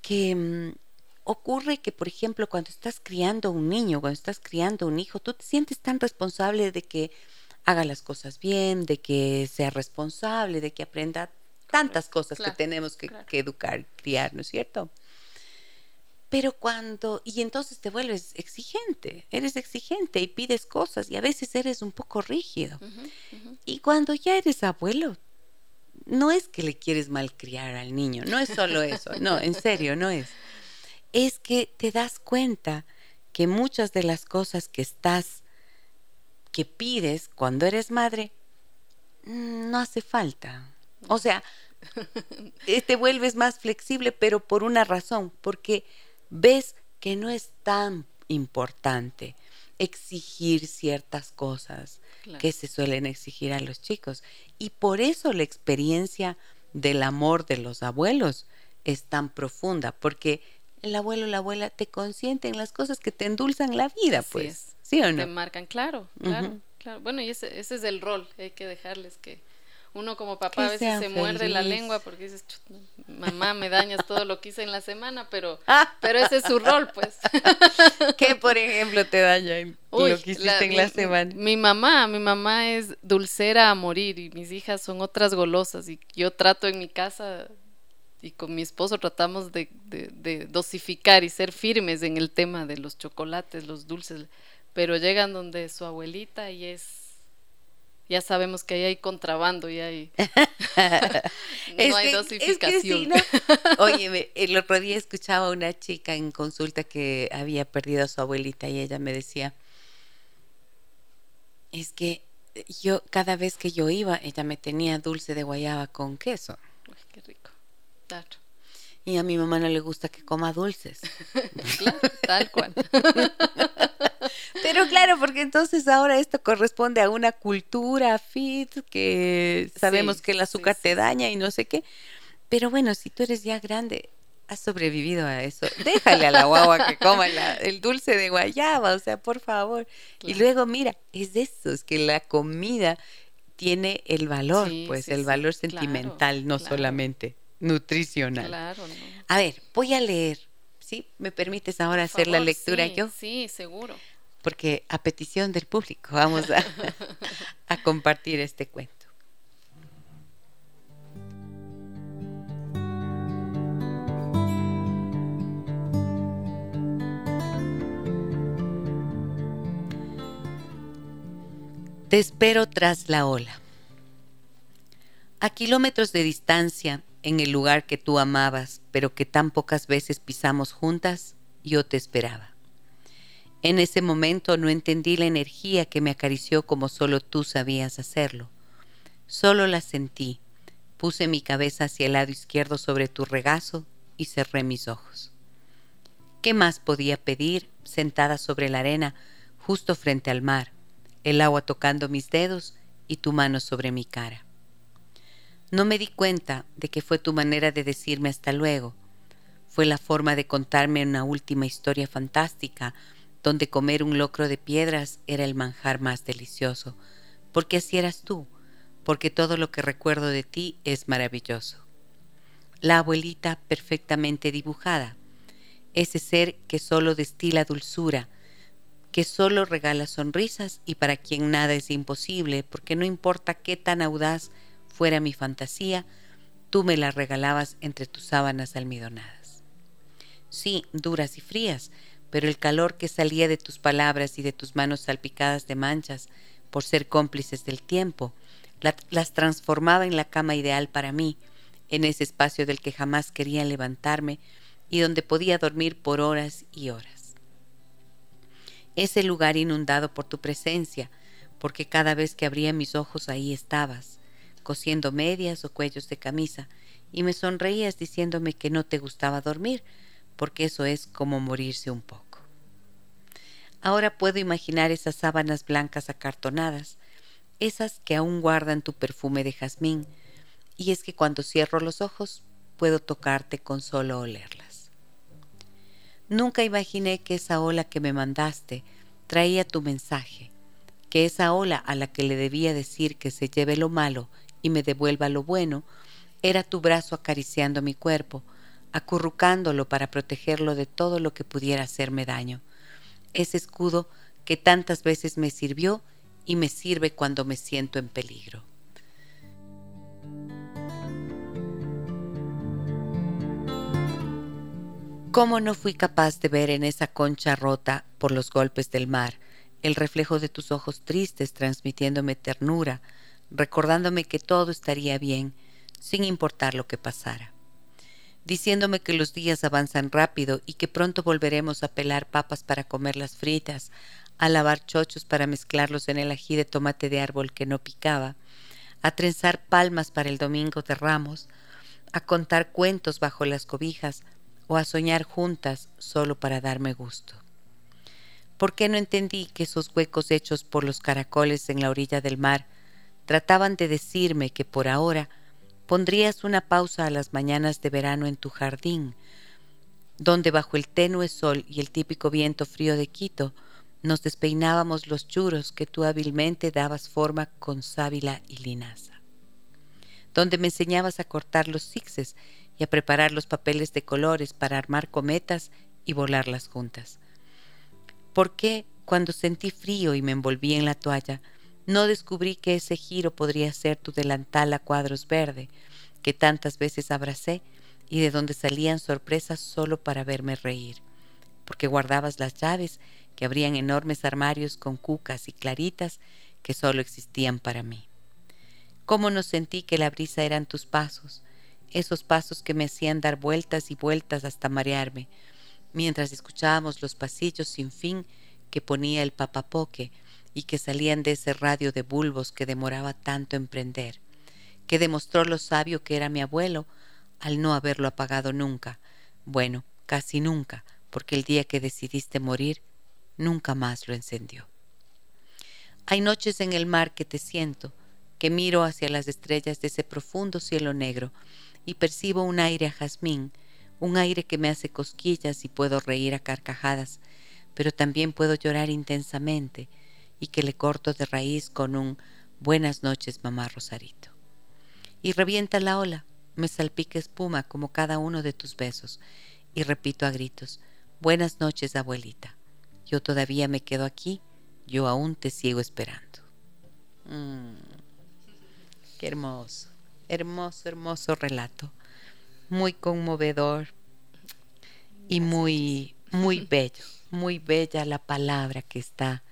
Que mm, ocurre que, por ejemplo, cuando estás criando un niño, cuando estás criando un hijo, tú te sientes tan responsable de que haga las cosas bien, de que sea responsable, de que aprenda tantas cosas que tenemos que, que educar, criar, ¿no es cierto? Pero cuando, y entonces te vuelves exigente, eres exigente y pides cosas y a veces eres un poco rígido. Y cuando ya eres abuelo, no es que le quieres malcriar al niño, no es solo eso, no, en serio, no es. Es que te das cuenta que muchas de las cosas que estás, que pides cuando eres madre, mm, no hace falta. O sea, te vuelves más flexible, pero por una razón, porque ves que no es tan importante exigir ciertas cosas que se suelen exigir a los chicos. Y por eso la experiencia del amor de los abuelos es tan profunda, porque el abuelo o la abuela te consienten las cosas que te endulzan la vida, pues. ¿Sí o no? Te marcan, claro, claro, claro. Bueno, y ese, ese es el rol, hay que dejarles que uno como papá a veces se muerde la lengua porque dices, mamá, me dañas todo lo que hice en la semana, pero, pero ese es su rol, pues. ¿Qué, por ejemplo, te daña lo que hiciste en la semana? Mi mamá, mi mamá es dulcera a morir y mis hijas son otras golosas y yo trato en mi casa y con mi esposo tratamos de, de dosificar y ser firmes en el tema de los chocolates, los dulces, pero llegan donde su abuelita y es ya sabemos que ahí hay contrabando y hay no hay dosificación. Oye, el otro día escuchaba a una chica en consulta que había perdido a su abuelita y ella me decía, es que yo cada vez que yo iba, ella me tenía dulce de guayaba con queso. Uy, qué rico. Claro. Y a mi mamá no le gusta que coma dulces. claro, tal cual. Pero claro, porque entonces ahora esto corresponde a una cultura fit que sabemos que el azúcar te daña y no sé qué. Pero bueno, si tú eres ya grande, has sobrevivido a eso. Déjale a la guagua que coma el dulce de guayaba, o sea, por favor. Y luego, mira, es de eso, es que la comida tiene el valor, pues el valor sentimental, no solamente nutricional. Claro, A ver, voy a leer, ¿sí? ¿Me permites ahora hacer la lectura yo? Sí, seguro porque a petición del público vamos a, a compartir este cuento. Te espero tras la ola. A kilómetros de distancia, en el lugar que tú amabas, pero que tan pocas veces pisamos juntas, yo te esperaba. En ese momento no entendí la energía que me acarició como solo tú sabías hacerlo. Solo la sentí. Puse mi cabeza hacia el lado izquierdo sobre tu regazo y cerré mis ojos. ¿Qué más podía pedir sentada sobre la arena justo frente al mar, el agua tocando mis dedos y tu mano sobre mi cara? No me di cuenta de que fue tu manera de decirme hasta luego. Fue la forma de contarme una última historia fantástica donde comer un locro de piedras era el manjar más delicioso, porque así eras tú, porque todo lo que recuerdo de ti es maravilloso. La abuelita perfectamente dibujada, ese ser que solo destila dulzura, que solo regala sonrisas y para quien nada es imposible, porque no importa qué tan audaz fuera mi fantasía, tú me la regalabas entre tus sábanas almidonadas. Sí, duras y frías, pero el calor que salía de tus palabras y de tus manos salpicadas de manchas por ser cómplices del tiempo, las transformaba en la cama ideal para mí, en ese espacio del que jamás quería levantarme y donde podía dormir por horas y horas. Ese lugar inundado por tu presencia, porque cada vez que abría mis ojos ahí estabas, cosiendo medias o cuellos de camisa, y me sonreías diciéndome que no te gustaba dormir, porque eso es como morirse un poco. Ahora puedo imaginar esas sábanas blancas acartonadas, esas que aún guardan tu perfume de jazmín, y es que cuando cierro los ojos puedo tocarte con solo olerlas. Nunca imaginé que esa ola que me mandaste traía tu mensaje, que esa ola a la que le debía decir que se lleve lo malo y me devuelva lo bueno, era tu brazo acariciando mi cuerpo, acurrucándolo para protegerlo de todo lo que pudiera hacerme daño. Ese escudo que tantas veces me sirvió y me sirve cuando me siento en peligro. ¿Cómo no fui capaz de ver en esa concha rota por los golpes del mar el reflejo de tus ojos tristes transmitiéndome ternura, recordándome que todo estaría bien, sin importar lo que pasara? Diciéndome que los días avanzan rápido y que pronto volveremos a pelar papas para comerlas fritas, a lavar chochos para mezclarlos en el ají de tomate de árbol que no picaba, a trenzar palmas para el domingo de ramos, a contar cuentos bajo las cobijas, o a soñar juntas solo para darme gusto. ¿Por qué no entendí que esos huecos hechos por los caracoles en la orilla del mar trataban de decirme que por ahora pondrías una pausa a las mañanas de verano en tu jardín, donde bajo el tenue sol y el típico viento frío de Quito nos despeinábamos los churos que tú hábilmente dabas forma con sábila y linaza, donde me enseñabas a cortar los sixes y a preparar los papeles de colores para armar cometas y volarlas juntas. ¿Por qué, cuando sentí frío y me envolví en la toalla, no descubrí que ese giro podría ser tu delantal a cuadros verde, que tantas veces abracé y de donde salían sorpresas solo para verme reír? Porque guardabas las llaves que abrían enormes armarios con cucas y claritas que solo existían para mí. ¿Cómo no sentí que la brisa eran tus pasos, esos pasos que me hacían dar vueltas y vueltas hasta marearme, mientras escuchábamos los pasillos sin fin que ponía el papapoque y que salían de ese radio de bulbos que demoraba tanto en prender, que demostró lo sabio que era mi abuelo al no haberlo apagado nunca, bueno, casi nunca, porque el día que decidiste morir, nunca más lo encendió. Hay noches en el mar que te siento, que miro hacia las estrellas de ese profundo cielo negro, y percibo un aire a jazmín, un aire que me hace cosquillas y puedo reír a carcajadas, pero también puedo llorar intensamente y que le corto de raíz con un buenas noches, mamá Rosarito. Y revienta la ola, me salpica espuma como cada uno de tus besos, y repito a gritos, buenas noches, abuelita. Yo todavía me quedo aquí, yo aún te sigo esperando. Mm, qué hermoso hermoso, hermoso relato, muy conmovedor y muy, muy bello, muy bella la palabra que está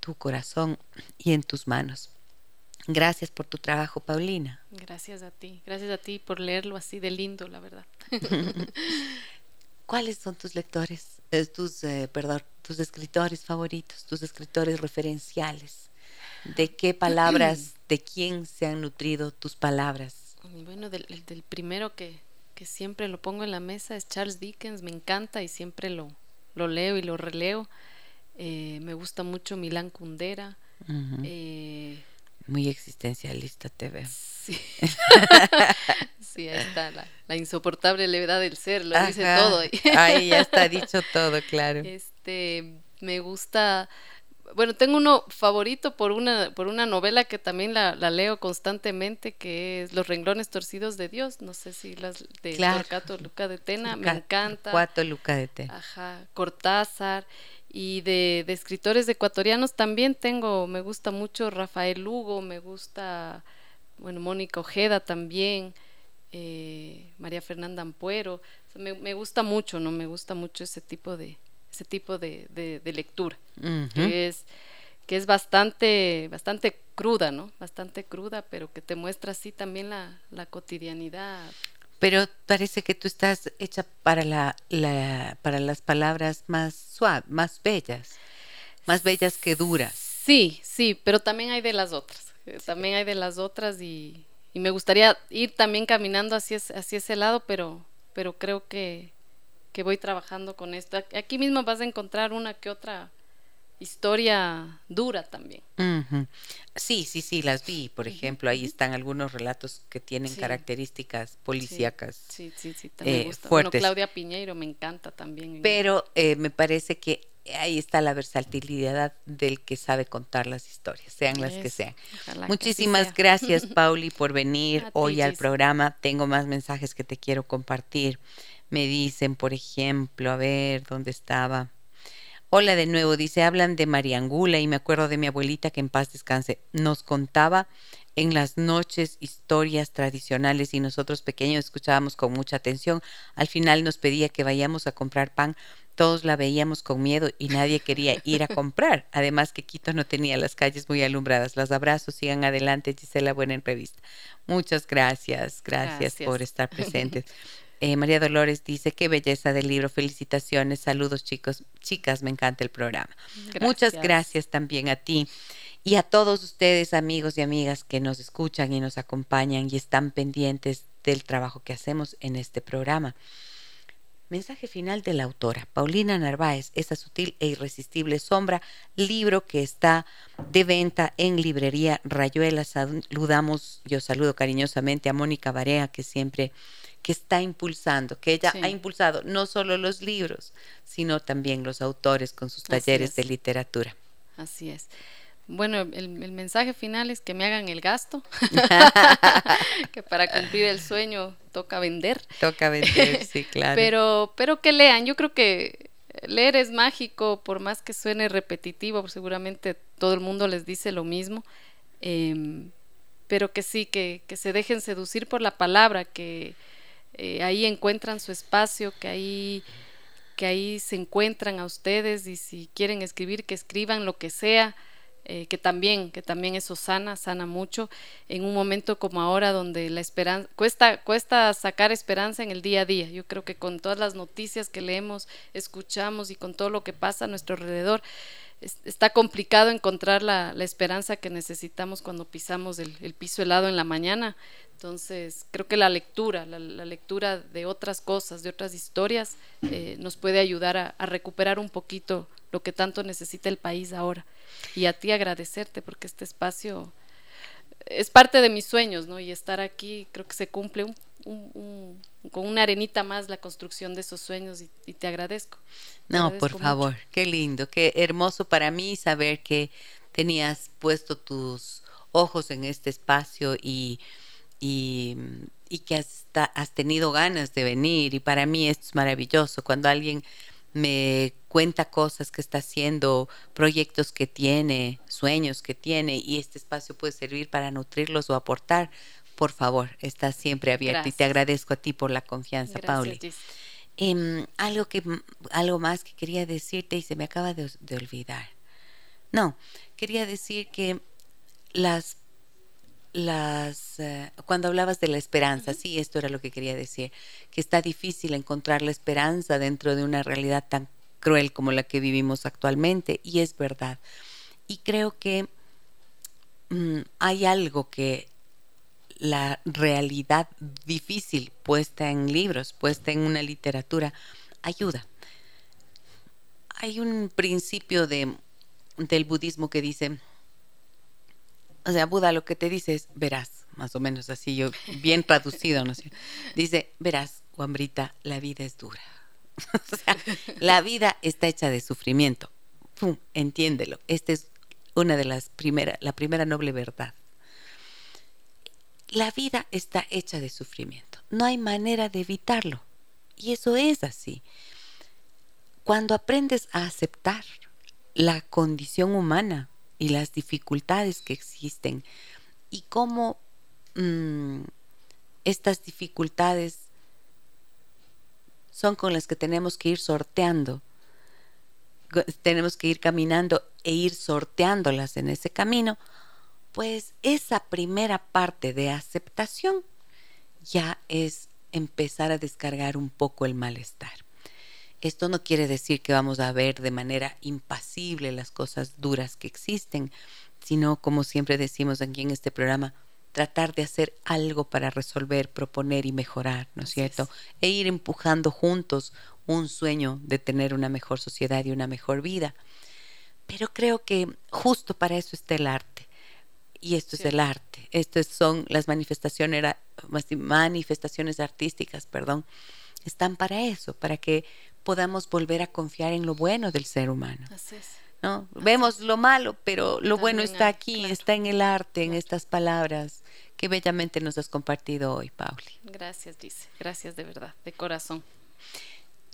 tu corazón y en tus manos. Gracias por tu trabajo, Paulina. Gracias a ti, gracias a ti por leerlo así de lindo, la verdad. ¿Cuáles son tus lectores, eh, tus, eh, perdón, tus escritores favoritos, tus escritores referenciales? ¿De qué palabras, de quién se han nutrido tus palabras? Bueno, del, primero que, siempre lo pongo en la mesa es Charles Dickens, me encanta y siempre lo, lo leo y lo releo. Eh, me gusta mucho Milán Kundera. Eh, Muy existencialista te veo. Sí, sí ahí está la, insoportable levedad del ser, lo dice todo. ahí ya está dicho todo, claro. Este, me gusta bueno, tengo uno favorito por una, por una novela que también la, leo constantemente, que es Los renglones torcidos de Dios. No sé si las de Torcato Luca de Tena, me encanta. Cuatro Luca de Tena. Ajá, Cortázar. Y de, de, escritores ecuatorianos también tengo, me gusta mucho Rafael Lugo, me gusta, bueno, Mónica Ojeda también, eh, María Fernanda Ampuero. me, me gusta mucho, ¿no? Me gusta mucho ese tipo de, tipo de, lectura, que, es, que es bastante, bastante cruda, ¿no? Bastante cruda, pero que te muestra así también la, la cotidianidad. Pero parece que tú estás hecha para, la, la, para las palabras más suaves, más bellas, más bellas que duras. Sí, sí, pero también hay de las otras. Eh, también hay de las otras y, y me gustaría ir también caminando hacia, hacia ese lado, pero, pero creo que, que voy trabajando con esto. Aquí mismo vas a encontrar una que otra historia dura también. Sí, sí, sí, las vi, por ejemplo, ahí están algunos relatos que tienen características policíacas. Sí, sí, sí, también eh, fuertes. Claudia Piñeiro me encanta también. Pero eh, me parece que ahí está la versatilidad del que sabe contar las historias, sean las que sean. Muchísimas gracias, Pauli, por venir hoy al programa. Tengo más mensajes que te quiero compartir. Me dicen, por ejemplo, a ver, ¿dónde estaba? Hola de nuevo, dice, hablan de Mariangula y me acuerdo de mi abuelita que en paz descanse. Nos contaba en las noches historias tradicionales y nosotros pequeños escuchábamos con mucha atención. Al final nos pedía que vayamos a comprar pan. Todos la veíamos con miedo y nadie quería ir a comprar. Además que Quito no tenía las calles muy alumbradas. Los abrazos, sigan adelante, Gisela, buena entrevista. Muchas gracias, gracias. por estar presentes. Eh, María Dolores dice, qué belleza del libro, felicitaciones, saludos chicos, chicas, me encanta el programa. Muchas gracias también a ti y a todos ustedes, amigos y amigas que nos escuchan y nos acompañan y están pendientes del trabajo que hacemos en este programa. Mensaje final de la autora, Paulina Narváez, esa sutil e irresistible sombra, libro que está de venta en librería Rayuela. Saludamos, yo saludo cariñosamente a Mónica Barea, que siempre que está impulsando, que ella ha impulsado no solo los libros, sino también los autores con sus talleres de literatura. Así es. Bueno, el, mensaje final es que me hagan el gasto, que para cumplir el sueño toca vender. Toca vender, sí, claro. Pero, pero que lean, yo creo que leer es mágico, por más que suene repetitivo, seguramente todo el mundo les dice lo mismo, em, pero que sí, que, que se dejen seducir por la palabra, que, eh, ahí encuentran su espacio, que ahí, que ahí se encuentran a ustedes y si quieren escribir, que escriban lo que sea, eh, que también, que también eso sana, sana mucho en un momento como ahora donde la esperanza, cuesta, cuesta sacar esperanza en el día a día. Yo creo que con todas las noticias que leemos, escuchamos y con todo lo que pasa a nuestro alrededor, está complicado encontrar la, esperanza que necesitamos cuando pisamos el, piso helado en la mañana. Entonces, creo que la lectura, la, lectura de otras cosas, de otras historias, eh, nos puede ayudar a, recuperar un poquito lo que tanto necesita el país ahora. Y a ti agradecerte porque este espacio es parte de mis sueños, ¿no? Y estar aquí creo que se cumple con una arenita más la construcción de esos sueños y, te agradezco. no, por favor, qué lindo, qué hermoso para mí saber que tenías puesto tus ojos en este espacio y y, que hasta has tenido ganas de venir y para mí esto es maravilloso cuando alguien me cuenta cosas que está haciendo, proyectos que tiene, sueños que tiene y este espacio puede servir para nutrirlos o aportar, por favor, está siempre abierto y te agradezco a ti por la confianza, Pauli. Em, algo, que, algo más que quería decirte y se me acaba de, de olvidar. No, quería decir que las las eh, cuando hablabas de la esperanza, sí, esto era lo que quería decir, que está difícil encontrar la esperanza dentro de una realidad tan cruel como la que vivimos actualmente, y es verdad. Y creo que mm, hay algo que la realidad difícil puesta en libros, puesta en una literatura, ayuda. Hay un principio de, del budismo que dice, o sea, Buda lo que te dice es, verás, más o menos así, yo bien traducido, ¿no sé? Dice, verás, Juanbrita, la vida es dura. o sea, la vida está hecha de sufrimiento. Entiéndelo. Esta es una de las primeras, la primera noble verdad. La vida está hecha de sufrimiento. No hay manera de evitarlo. Y eso es así. Cuando aprendes a aceptar la condición humana y las dificultades que existen y cómo mm, estas dificultades son con las que tenemos que ir sorteando. Tenemos que ir caminando e ir sorteándolas en ese camino. pues esa primera parte de aceptación ya es empezar a descargar un poco el malestar. Esto no quiere decir que vamos a ver de manera impasible las cosas duras que existen, sino, como siempre decimos aquí en este programa, tratar de hacer algo para resolver, proponer y mejorar, ¿no es cierto? E ir empujando juntos un sueño de tener una mejor sociedad y una mejor vida. Pero creo que justo para eso está el arte. Y esto es el arte. Estas son las manifestaciones, manifestaciones artísticas, perdón. Están para eso, para que podamos volver a confiar en lo bueno del ser humano. Así es. ¿no? Vemos lo malo, pero lo bueno está aquí, está en el arte, en estas palabras que bellamente nos has compartido hoy, Pauli. Gracias, dice. Gracias de verdad, de corazón.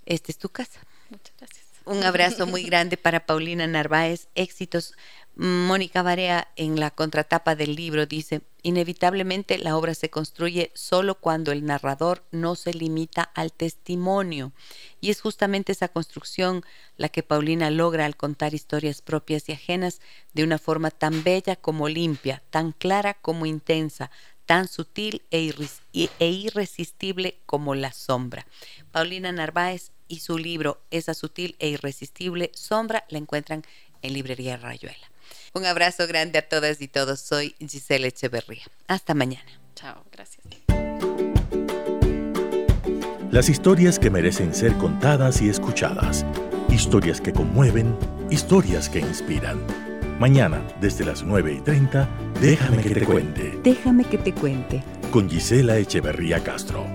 Esta es tu casa. Muchas gracias. Un abrazo muy grande para Paulina Narváez. Éxitos. Mónica Barea en la contratapa del libro dice, inevitablemente la obra se construye solo cuando el narrador no se limita al testimonio. Y es justamente esa construcción la que Paulina logra al contar historias propias y ajenas de una forma tan bella como limpia, tan clara como intensa, tan sutil e, e irresistible como la sombra. Paulina Narváez y su libro Esa sutil e irresistible sombra la encuentran en Librería Rayuela. Un abrazo grande a todas y todos. Soy Giselle Echeverría. Hasta mañana. Chao, gracias. Las historias que merecen ser contadas y escuchadas. Historias que conmueven, historias que inspiran. Mañana, desde las 9 y 30, déjame, que, te cuente. Déjame que te cuente. Con Gisela Echeverría Castro.